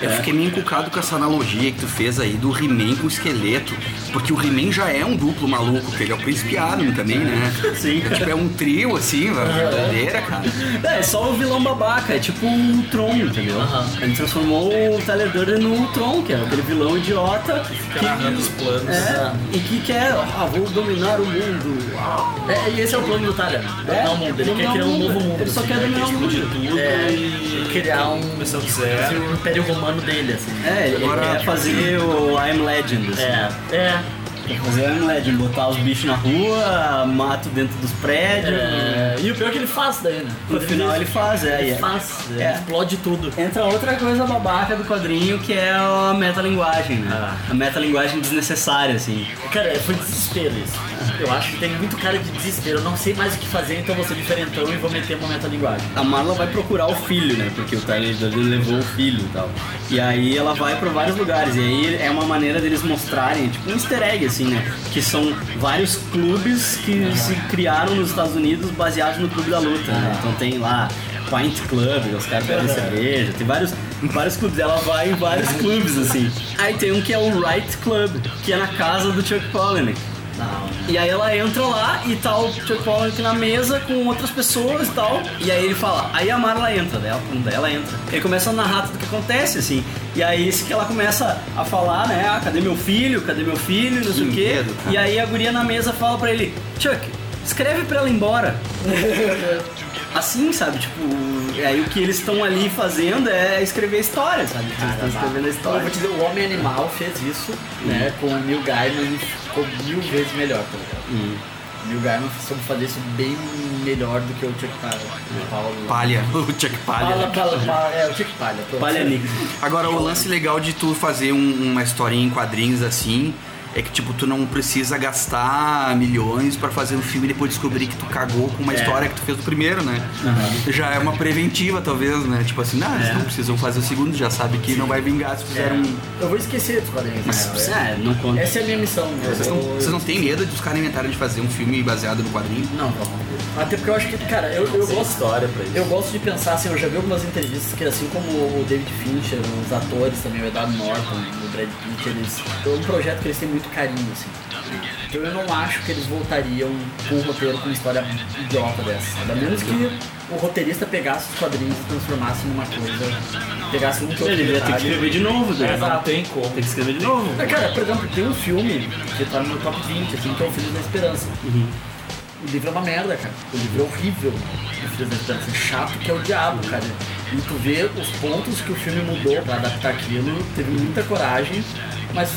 Eu fiquei meio encucado com essa analogia que tu fez aí do He-Man com o esqueleto. Porque o He-Man já é um duplo maluco, que ele é o príncipe Adam também, né? Sim. É, tipo, é um trio, assim, verdadeira, cara. É, é só o vilão babaca, é tipo o Tron, entendeu? Ele transformou o Tyler Durden no Tron, que é aquele vilão idiota. Fica narrando os planos. É, e que quer, ah, vou dominar o mundo. Ah, É, e esse é o plano do Tyler. Dominar o mundo. Ele quer criar um novo mundo. Ele só assim, quer né? dominar o mundo. tudo É, e criar um. do assim, zero. o império romano dele, assim. É, ele Agora- quer fazer o I'm Legend, assim. É, é. Fazer o I'm Legend, botar os bichos na rua, mato dentro dos prédios. É, e o pior é que ele faz daí, né? No final ele faz, é. Ele é. faz, É. explode tudo. Entra outra coisa babaca do quadrinho que é a metalinguagem, né? Ah. A metalinguagem desnecessária, assim. Cara, foi desespero isso. Eu acho que tem muito cara de desespero. Eu não sei mais o que fazer, então vou ser diferentão e vou meter uma metalinguagem. A Marla vai procurar o filho, né? Porque o Tyler levou o filho e tal. E aí ela vai pra vários lugares. E aí é uma maneira deles mostrarem, tipo um easter egg, assim, né? Que são vários clubes que se criaram nos Estados Unidos baseados no Clube da Luta, né? Então tem lá Pint Club, os caras bebem cerveja, tem vários, vários clubes. Ela vai em vários clubes, assim. Aí tem um que é o Right Club, que é na casa do Chuck Palahniuk. E aí ela entra lá e tá o Chuck Palahniuk na mesa com outras pessoas e tal. E aí ele fala, aí a Marla entra, daí ela, daí ela entra. Ele começa a narrar tudo o que acontece, assim. E aí isso que ela começa a falar, né? Ah, cadê meu filho? Cadê meu filho? Não sei o quê. E aí a guria na mesa fala pra ele, Chuck, escreve pra ela ir embora. Assim, sabe? Tipo, e aí o que eles estão ali fazendo é escrever história, sabe? Eles estão escrevendo a Eu história. vou te dizer, o Homem Animal fez isso, né, com o Neil Gaiman ficou mil vezes melhor, tá ligado? O Neil Gaiman soube fazer isso bem melhor do que o Chuck Palha. Paulo. Palha, o Chuck Palha. Palha, palha, palha, é, o Chuck Palha. pronto. Agora, o lance legal de tu fazer um- uma historinha em quadrinhos assim é que, tipo, tu não precisa gastar milhões pra fazer um filme e depois descobrir que tu cagou com uma É. história que tu fez do primeiro, né? Já é uma preventiva, talvez, né? Tipo assim, não, eles É. não precisam fazer o segundo, já sabe que não vai vingar se fizer um. Eu vou esquecer dos quadrinhos. Mas, né? é, não conta. Essa é a minha missão. Vocês não, vocês não têm medo de os caras inventarem de fazer um filme baseado no quadrinho? Não, não. Até porque eu acho que, cara, eu, eu gosto. história pra isso. Eu gosto de pensar assim, eu já vi algumas entrevistas que assim como o David Fincher, os atores também, o Edward Norton, o Brad Pitt, eles. É um projeto que eles têm muito carinho, assim. Então eu não acho que eles voltariam com um roteiro com uma história idiota dessa. A menos que o roteirista pegasse os quadrinhos e transformasse numa coisa. Pegasse um outro Ele ia ter que escrever de novo, né? Não exato. tem como. Tem que escrever de novo. É, cara, por exemplo, tem um filme que tá no meu top 20, assim, que é o Filhos da Esperança. O livro é uma merda, cara. O livro é horrível. O Filhos da Esperança é chato que é o diabo, cara. E tu vê os pontos que o filme mudou pra adaptar aquilo, teve muita coragem, mas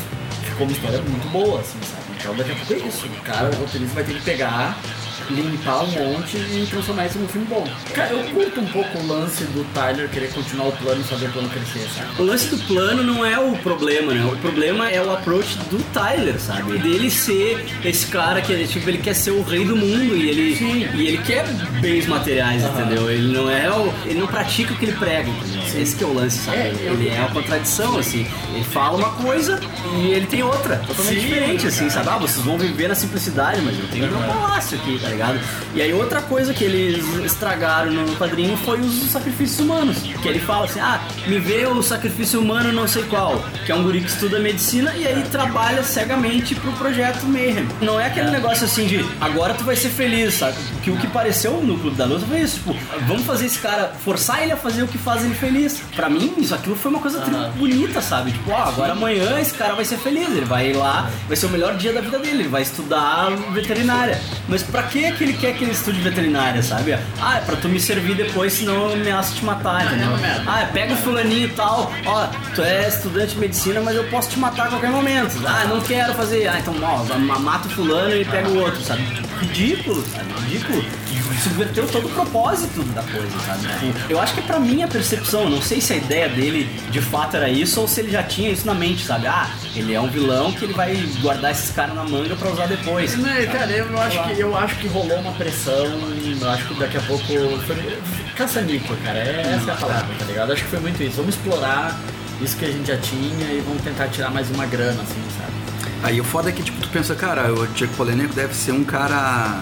uma história muito boa, assim, sabe? Então daqui a pouco é isso. O cara, o roteirista vai ter que pegar, limpar um monte e transformar isso num filme bom. Cara, eu curto um pouco o lance do Tyler querer continuar o plano e fazer o plano crescer, sabe? O lance do plano não é o problema, né? O problema é o approach do Tyler, sabe? Dele ser esse cara que ele, tipo, ele quer ser o rei do mundo e ele, e ele quer bens materiais, entendeu? Ele não é o. Ele não pratica o que ele prega, entendeu? Esse que é o lance, sabe? É, ele é uma contradição, assim. Ele fala uma coisa e ele tem outra, totalmente Sim, diferente, assim, cara. sabe? Ah, vocês vão viver na simplicidade, mas eu tenho meu palácio aqui, tá ligado? E aí outra coisa que eles estragaram no quadrinho foi os sacrifícios humanos. Que ele fala assim, ah, me vê o sacrifício humano não sei qual, que é um guri que estuda medicina e aí trabalha cegamente pro projeto Mayhem. Não é aquele negócio assim de, agora tu vai ser feliz, sabe? Que o que pareceu no Clube da Luta foi isso, tipo, vamos fazer esse cara, forçar ele a fazer o que faz ele feliz. Pra mim, isso aquilo foi uma coisa bonita, sabe? Tipo, ah, agora amanhã esse cara vai ser feliz, ele vai ir lá, vai ser o melhor dia da vida dele, ele vai estudar veterinária. Mas pra que que ele quer que ele estude veterinária, sabe? Ah, é pra tu me servir depois, senão eu ameaço te matar, entendeu? Ah, pega o fulaninho e tal, ó, tu é estudante de medicina, mas eu posso te matar a qualquer momento. Ah, não quero fazer. Ah, então, ó, ma- mata o fulano e pega o outro, sabe? Ridículo, sabe? Ridículo. Subverteu todo o propósito da coisa, sabe? Tipo, eu acho que pra mim a percepção, não sei se a ideia dele de fato era isso ou se ele já tinha isso na mente, sabe? Ah, ele é um vilão que ele vai guardar esses caras na manga pra usar depois. Não, sabe? cara, eu acho, que, eu acho que rolou uma pressão, eu acho que daqui a pouco foi caça-níquel, cara, é, essa é a palavra, tá ligado? Acho que foi muito isso, vamos explorar isso que a gente já tinha e vamos tentar tirar mais uma grana, assim, sabe? Aí o foda é que, tipo, tu pensa, cara, o Chuck Palahniuk deve ser um cara...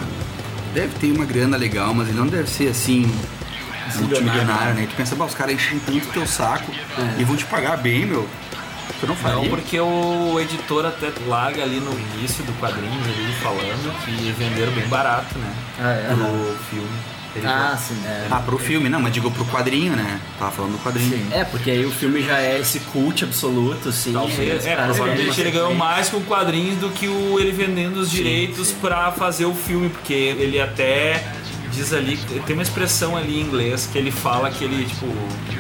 Deve ter uma grana legal, mas ele não deve ser, assim, multimilionário, né? Tu pensa, bah, os caras enchem tanto teu saco e vão te pagar bem, meu. Tu não faria? Não, porque o editor até larga ali no início do quadrinho ali falando que venderam bem barato, né? Ah, é? Pro filme. Ele Ah, sim. É. Ah, pro filme, não, mas digo pro quadrinho, né? Tava falando do quadrinho. É, porque aí o filme já é esse cult absoluto, assim. Talvez, é, provavelmente ele ganhou mais com quadrinhos do que o ele vendendo os direitos pra fazer o filme, porque ele até diz ali, tem uma expressão ali em inglês que ele fala que ele, tipo,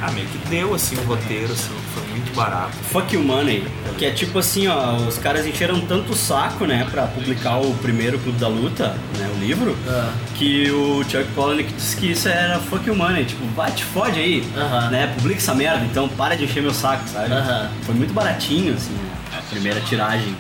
ah, meio que deu assim o roteiro, assim, foi muito barato. Fuck You Money, que é tipo assim, ó, os caras encheram tanto o saco, né, pra publicar o primeiro Clube da Luta, né, o livro, que o Chuck Palahniuk disse que isso era Fuck You Money, tipo, vai, te fode aí, né, publica essa merda, então para de encher meu saco, sabe? Foi muito baratinho, assim, a primeira tiragem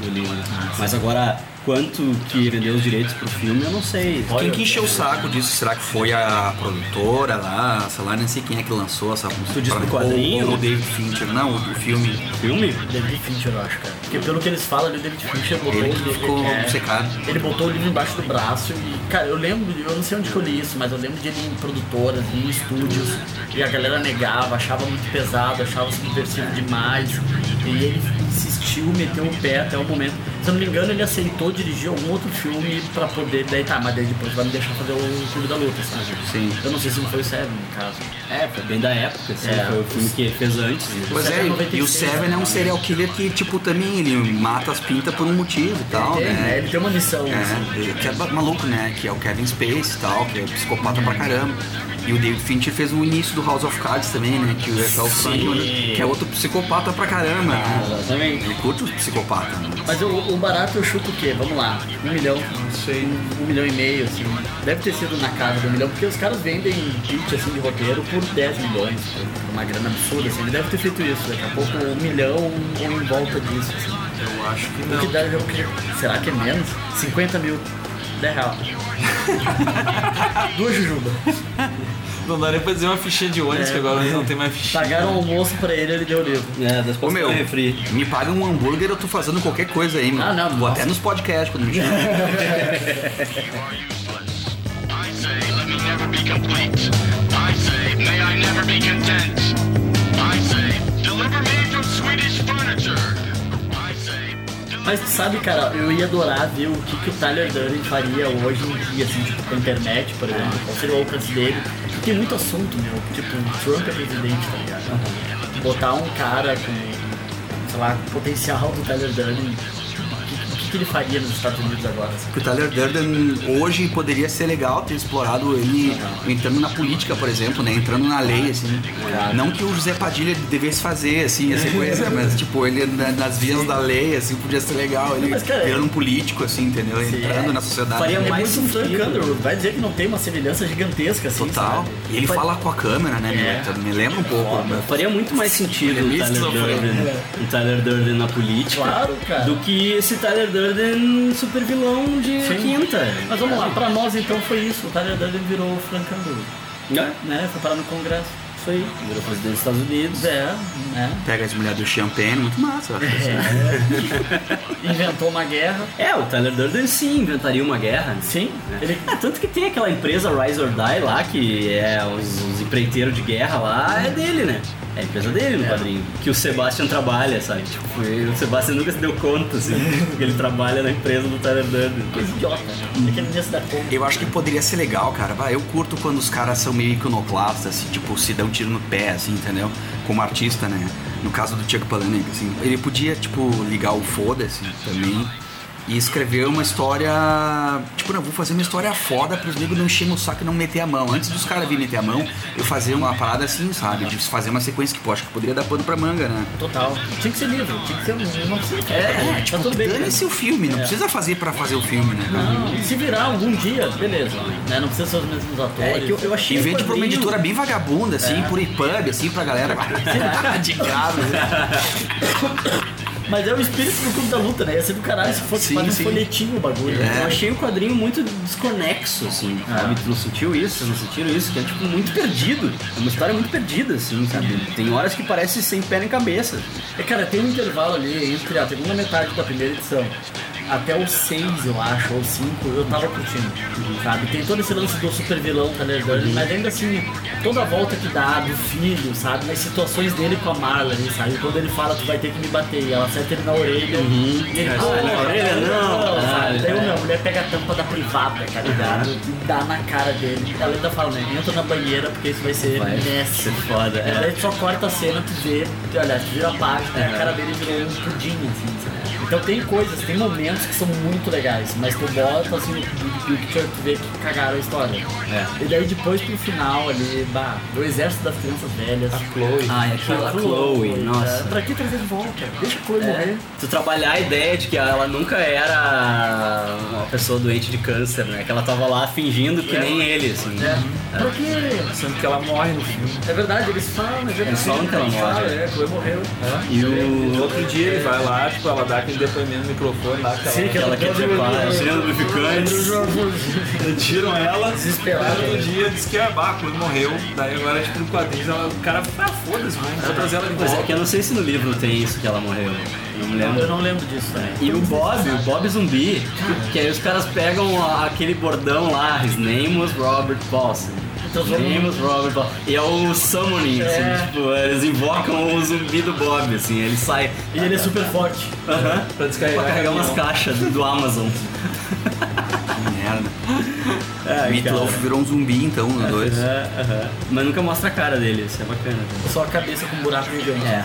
do livro. Mas agora, quanto que vendeu os direitos pro filme, eu não sei. Quem que encheu o saco disso? Será que foi a produtora lá? Sei lá, nem sei quem é que lançou essa música. Tu disse do Ou- quadrinho? Ou o David Fincher. Não, o o filme. Filme? David Fincher, eu acho, cara. Porque pelo que eles falam ali, o David Fincher botou Ele o ficou é, obcecado. Ele botou o livro embaixo do braço e, Cara, eu lembro, eu não sei onde que eu li isso, mas eu lembro de ele em produtoras, em estúdios, e a galera negava, achava muito pesado, achava subversivo demais. E ele insistiu, meteu o pé até o momento. Se eu não me engano, ele aceitou dirigir algum outro filme pra poder. Daí tá, mas daí depois vai me deixar fazer o Clube da Luta, sabe? Sim. Eu não sei se não foi o Seven, no caso. É, foi bem da época, assim, É. foi o filme que ele fez antes. né? Pois é, e o Seven é um serial killer que, tipo, também ele mata as pintas por um motivo e tal, tem, né? né? Ele tem uma missão, É, assim. ele- que é maluco, né? Que é o Kevin Space e tal, que é psicopata pra caramba. E o David Fincher fez o início do House of Cards também, né? Que o Ethel Frank, que é outro psicopata pra caramba, né? Exatamente. Ele curte os psicopatas, né? Mas o, o barato eu chuto o quê? Vamos lá, um milhão. Não sei. Um, um milhão e meio, assim. Deve ter sido na casa do milhão, porque os caras vendem pitch assim de roteiro por 10 milhões, por uma grana absurda, assim. Ele deve ter feito isso, daqui a pouco um milhão ou em volta disso, assim. Eu acho que O não. que o que, será que é menos? 50 mil. 10 reais. Duas jujuba. Não dá nem pra dizer uma fichinha de ônibus, É. que agora não tem mais fichinha. Pagaram o almoço pra ele, ele deu o livro. É, das Ô meu, refri. me paga um hambúrguer, eu tô fazendo qualquer coisa aí, meu. Ah, não, Vou até nos podcasts quando me chamam. I say, let me never be complete. I say, may I never be content. I say, Mas tu sabe, cara, eu ia adorar ver o que, que o Tyler Durden faria hoje em dia, assim, tipo, com a internet, por exemplo. Qual seria o alcance dele? Tem muito assunto, meu. Tipo, o Trump é presidente, tá ligado? Botar um cara com, sei lá, potencial do Tyler Durden, que, ele faria nos Estados Unidos agora? assim? O Tyler Durden hoje poderia ser legal ter explorado ele entrando na política, por exemplo, né? Entrando na lei, assim. Não que o José Padilha devesse fazer, assim, essa coisa, mas tipo, ele na- nas vias da lei, assim, podia ser legal. Ele Mas, cara, virando um político, assim, entendeu? Entrando na sociedade. Faria É mais um Frank Underwood. Vai dizer que não tem uma semelhança gigantesca, assim, Total. sabe? E ele Fa- fala com a câmera, né? É. Me, me lembra um pouco. né? Faria muito mais sentido o é Tyler. Durden, o Tyler Durden na política Claro, do que esse Tyler Durden super vilão de Sim. quinta. Mas vamos lá, pra nós então foi isso. O Tyler Durden virou o Frank Underwood. É. Né? Foi parar no Congresso. Isso aí. Virou presidente dos Estados Unidos. É, né? Pega as mulheres do Champagne, muito massa. acho assim. Inventou uma guerra. É, o Tyler Durden sim inventaria uma guerra. Sim. Ele... É, tanto que tem aquela empresa Rise or Die lá, que é os, os empreiteiros de guerra lá, é dele, né? É a empresa dele no quadrinho. Que o Sebastian trabalha, sabe? Tipo, ele- o Sebastian nunca se deu conta, assim, que ele trabalha na empresa do Tyler Durden. Coisa idiota, né? É que ele não ia se dar conta. Eu acho que poderia ser legal, cara. Vai, eu curto quando os caras são meio iconoclastas, assim, tipo, se dão um tiro no pé, assim, entendeu? Como artista, né? No caso do Chuck Palahniuk, assim, ele podia, tipo, ligar o foda-se também e escrever uma história. Tipo, não, vou fazer uma história foda pros negros não encherem o saco e não meter a mão. Antes dos caras virem meter a mão, eu fazer uma parada assim, sabe? De fazer uma sequência que, pô, acho que poderia dar pano pra manga, né? Total. Tinha que ser livro, tinha que ser um. Não precisa É, tá tipo, tudo bem. dane-se o filme, não É. precisa fazer pra fazer o filme, né? Não, se virar algum dia, beleza. Né? Não precisa ser os mesmos atores. É, que eu, eu achei E vende pra uma editora bem vagabunda, assim, É. por EPUB, assim, pra galera de casa. Mas é o espírito do Clube da Luta, né? Ia ser do caralho se fosse Sim, um folhetinho o bagulho. Eu né? achei o quadrinho muito desconexo, assim, sabe? Tu não sentiu isso? Não sentiram isso? Que é, tipo, muito perdido. É uma história muito perdida, assim, sabe? Tem horas que parece sem pé nem cabeça. É, cara, tem um intervalo ali entre a segunda metade da primeira edição até o 6, eu acho, ou o 5, eu tava curtindo, sabe? Tem todo esse lance do super vilão, Tyler Durden, mas ainda assim, toda a volta que dá do filho, sabe? Nas situações dele com a Marla ali, sabe? Quando ele fala, tu vai ter que me bater, e ela acerta ele na orelha, e ele, Ah, "Pô, na orelha não." sabe? Ah, Daí é. minha mulher pega a tampa da privada, tá ligado? E dá na cara dele. Ela ainda fala, né? Entra na banheira, porque isso vai ser Vai nessa. ser foda, É, é. Daí tu só corta a cena, tu vê, olha, tu vira a página, e a cara dele virou um pudim, assim, sabe? Então tem coisas, tem momentos que são muito legais, mas tu bota assim no picture, tu vê que cagaram a história. É. E daí depois pro final ali, bah, o exército das crianças velhas. A Chloe. Ah, é aquela Chloe, nossa. Pra que trazer de volta? Deixa a Chloe É, morrer. tu trabalhar a ideia de que ela nunca era uma pessoa doente de câncer, né? Que ela tava lá fingindo que É. nem ele, assim. É. Pra quê? Sendo que ela morre no filme. É verdade, eles falam, é verdade. Eles falam que ela morre. É, Chloe morreu. E o outro dia ele vai lá, tipo, ela dá aquele depoimento no microfone lá. Sim, que ela quer trepar, cheia de lubrificantes. Tiram ela. Desesperado. No dia disse que ia bah, quando morreu. Daí agora, tipo, no quadrinhos, ela- o cara, ah, foda-se, mano. Vou trazer ela de Pois volta. é, que eu não sei se no livro tem isso que ela morreu. Eu não lembro. Eu não lembro disso também. E o Bob, o Bob Zumbi, que aí os caras pegam a- aquele bordão lá, his name was Robert Paulson. Was Robert Paulson. E é o summoning, É. assim, tipo, eles invocam o zumbi do Bob, assim, ele sai. E ele é super forte. Aham. Pra descarregar Pra carregar umas caixas do, do Amazon. Que merda. É, Meatloaf virou um zumbi então no 2. Aham, aham. Mas nunca mostra a cara dele, isso é bacana. Só a cabeça com um buraco gigante. É.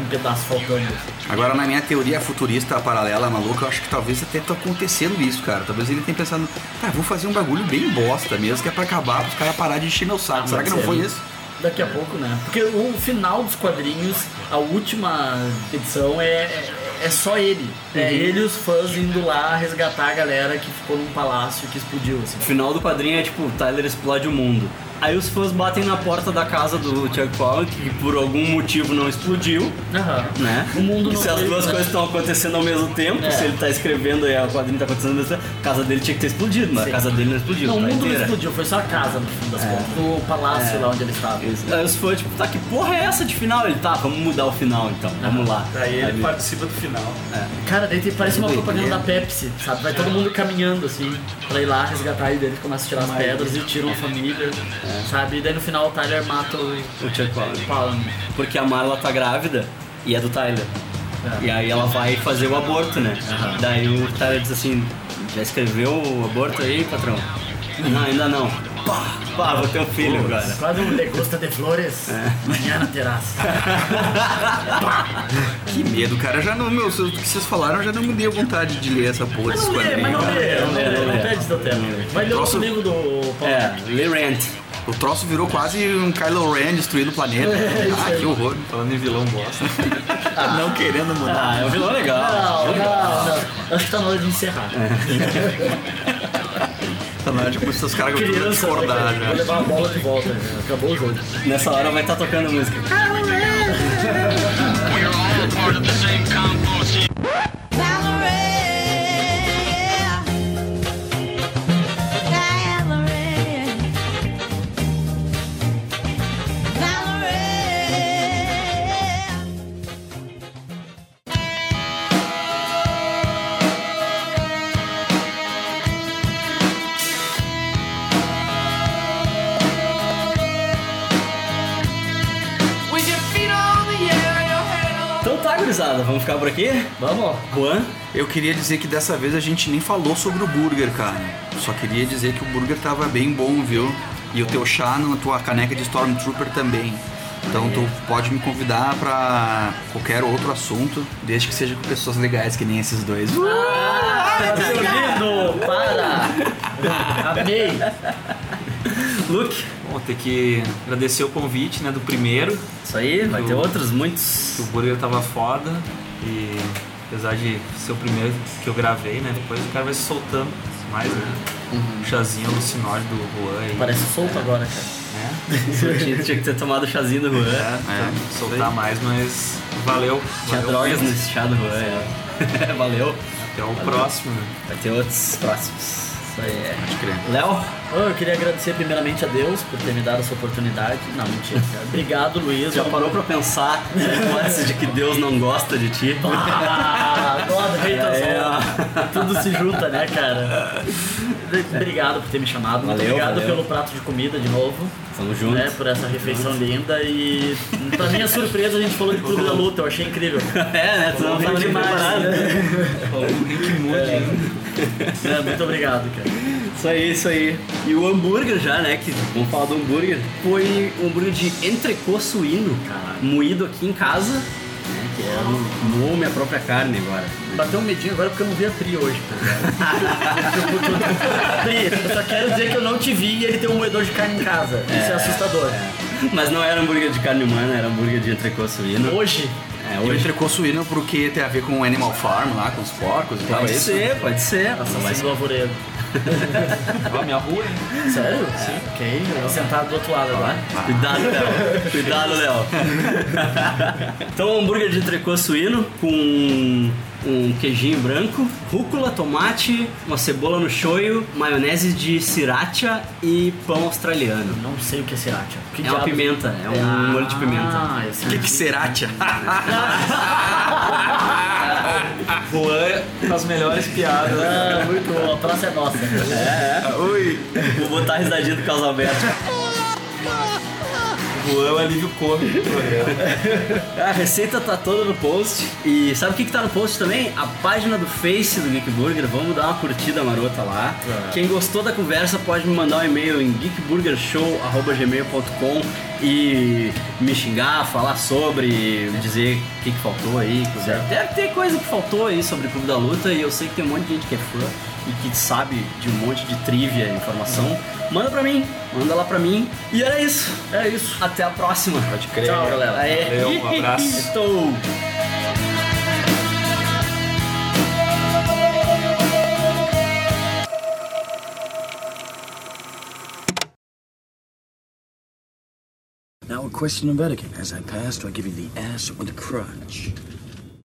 Um pedaço faltando. Agora, na minha teoria futurista paralela maluca, eu acho que talvez até tá acontecendo isso, cara. Talvez ele tenha pensado, tá, vou fazer um bagulho bem bosta mesmo, que é pra acabar, pros caras parar de encher meu saco. Será que não foi isso? Daqui a pouco, né? Porque o final dos quadrinhos, a última edição é, é, é só ele. É Uhum. ele e os fãs indo lá resgatar a galera que ficou num palácio que explodiu, assim. O final do quadrinho é tipo, o Tyler explode o mundo. Aí os fãs batem na porta da casa do Chuck Palahniuk, que por algum motivo não explodiu, Aham. né? O mundo e não se as duas né? coisas estão acontecendo ao mesmo tempo, É. se ele tá escrevendo e o quadrinho tá acontecendo ao mesmo tempo, a casa dele tinha que ter explodido, mas Sim. a casa dele não explodiu, Não, o tá mundo não inteira. explodiu, foi só a casa no fim das É. contas. O palácio É. lá onde ele estava. Isso. Aí os fãs, tipo, tá, que porra é essa de final? Ele, tá, vamos mudar o final então, vamos lá. Daí ele Aí- participa do final. Cara, daí tem- parece uma propaganda da. Pepsi, sabe? Vai todo mundo caminhando assim, pra ir lá resgatar e daí eles começam a tirar as pedras e tiram a família, sabe? E daí no final o Tyler mata o, o Chuck Palahniuk. Porque a Marla tá grávida e é do Tyler. E aí ela vai fazer o aborto, né? Daí o Tyler diz assim, já escreveu o aborto aí, patrão? Não, ainda não. Pá, pá, vou ter um filho agora. Quase um degusta de flores, É. manhã na terraça. Que medo, cara. Já não, meu, o que vocês falaram já não me deu vontade de ler essa porra Não lê, mas não lê, não lê, não não lê. perde seu tempo. Vai ler Troço- outro livro do Paulo. É, Lee Rand. O troço virou quase um Kylo Ren destruindo o planeta. É, ah, que horror. Falando em vilão bosta. não querendo mudar. Ah, é um vilão legal. Não, não, não. Acho que tá na hora de encerrar. Tá na hora de começar os caras a discordar né. Vou levar a bola de volta, né? acabou o jogo. Nessa hora vai estar tocando música. Vamos ficar por aqui? Vamos. Juan? Eu queria dizer que dessa vez a gente nem falou sobre o burger, cara. Só queria dizer que o burger tava bem bom, viu? E o teu chá na tua caneca de Stormtrooper também. Então tu pode me convidar pra qualquer outro assunto, desde que seja com pessoas legais que nem esses dois. Ah, seu lindo! Para! Amei! Luke? Bom, ter que agradecer o convite, né, do primeiro. Isso aí, vai Do- ter outros, muitos. O burger tava foda e apesar de ser o primeiro que eu gravei, né, depois o cara vai se soltando mais, né? Um chazinho alucinóide do Juan. Parece solto agora, cara. É. tinha, tinha que ter tomado o chazinho do Juan. É, pra soltar mais, mas valeu. Tinha valeu drogas nesse chá do Juan, é. Valeu. Até o próximo, né? Vai ter outros próximos. Isso aí é. Pode crer. Léo? Oh, eu queria agradecer primeiramente a Deus por ter me dado essa oportunidade. Não, mentira. cara. Obrigado, Luiz. Já parou pra pensar na hipótese de que Deus não gosta de ti? Ah, God É. all. Tudo se junta, né, cara? Obrigado por ter me chamado. Muito Valeu, obrigado valeu. pelo prato de comida de novo. Tamo junto. Né, por essa refeição linda. E pra minha surpresa, a gente falou de Clube da Luta. Eu achei incrível. É, né? Tu não nem demais. preparado. O Rick Moody, É, muito obrigado, cara. Isso aí, isso aí. E o hambúrguer já, né? Que vamos falar do hambúrguer. Foi um hambúrguer de entrecô suíno, moído aqui em casa. Né, que é moou minha própria carne agora. Bateu um medinho agora porque eu não vi a Pri hoje, tá Pri, eu só quero dizer que eu não te vi e ele tem um moedor de carne em casa. Isso é assustador. Mas não era hambúrguer de carne humana, era hambúrguer de entrecô suíno. Hoje, É, o hoje. entrecô suíno porque tem a ver com o Animal Farm lá, com os porcos e tal. Pode é isso? ser, pode ser. assassino Vai do alvoredo. Ó, minha rua, hein? Sério? Sim. Ok, eu vou sentar do outro lado agora. Cuidado, Léo. Cuidado, Léo. então, um hambúrguer de entrecô suíno com um queijinho branco, rúcula, tomate, uma cebola no shoyu, maionese de sriracha e pão australiano. Não sei o que é sriracha. Que é uma pimenta, é um Ah, molho de pimenta. esse O que, que sriracha? Juan com as melhores piadas. Ah, muito bom. A praça é nossa. É, é. Ui. Vou botar a risadinha do Carlos Juan é o alívio cômico do programa. A receita tá toda no post. E sabe o que, que tá no post também? A página do Face do Geek Burger. Vamos dar uma curtida marota lá. Quem gostou da conversa pode me mandar um e-mail em geekburgershow.gmail.com e me xingar, falar sobre, dizer o que, que faltou aí. quiser. Deve ter coisa que faltou aí sobre o Clube da Luta e eu sei que tem um monte de gente que é fã e que sabe de um monte de trivia e informação. Manda pra mim, manda lá pra mim. E era isso. É isso. Até a próxima. Pode crer. Tchau, galera. Aê. Valeu, um abraço. Estou. Now a question of etiquette. As I pass, do I give you the ass or the crutch?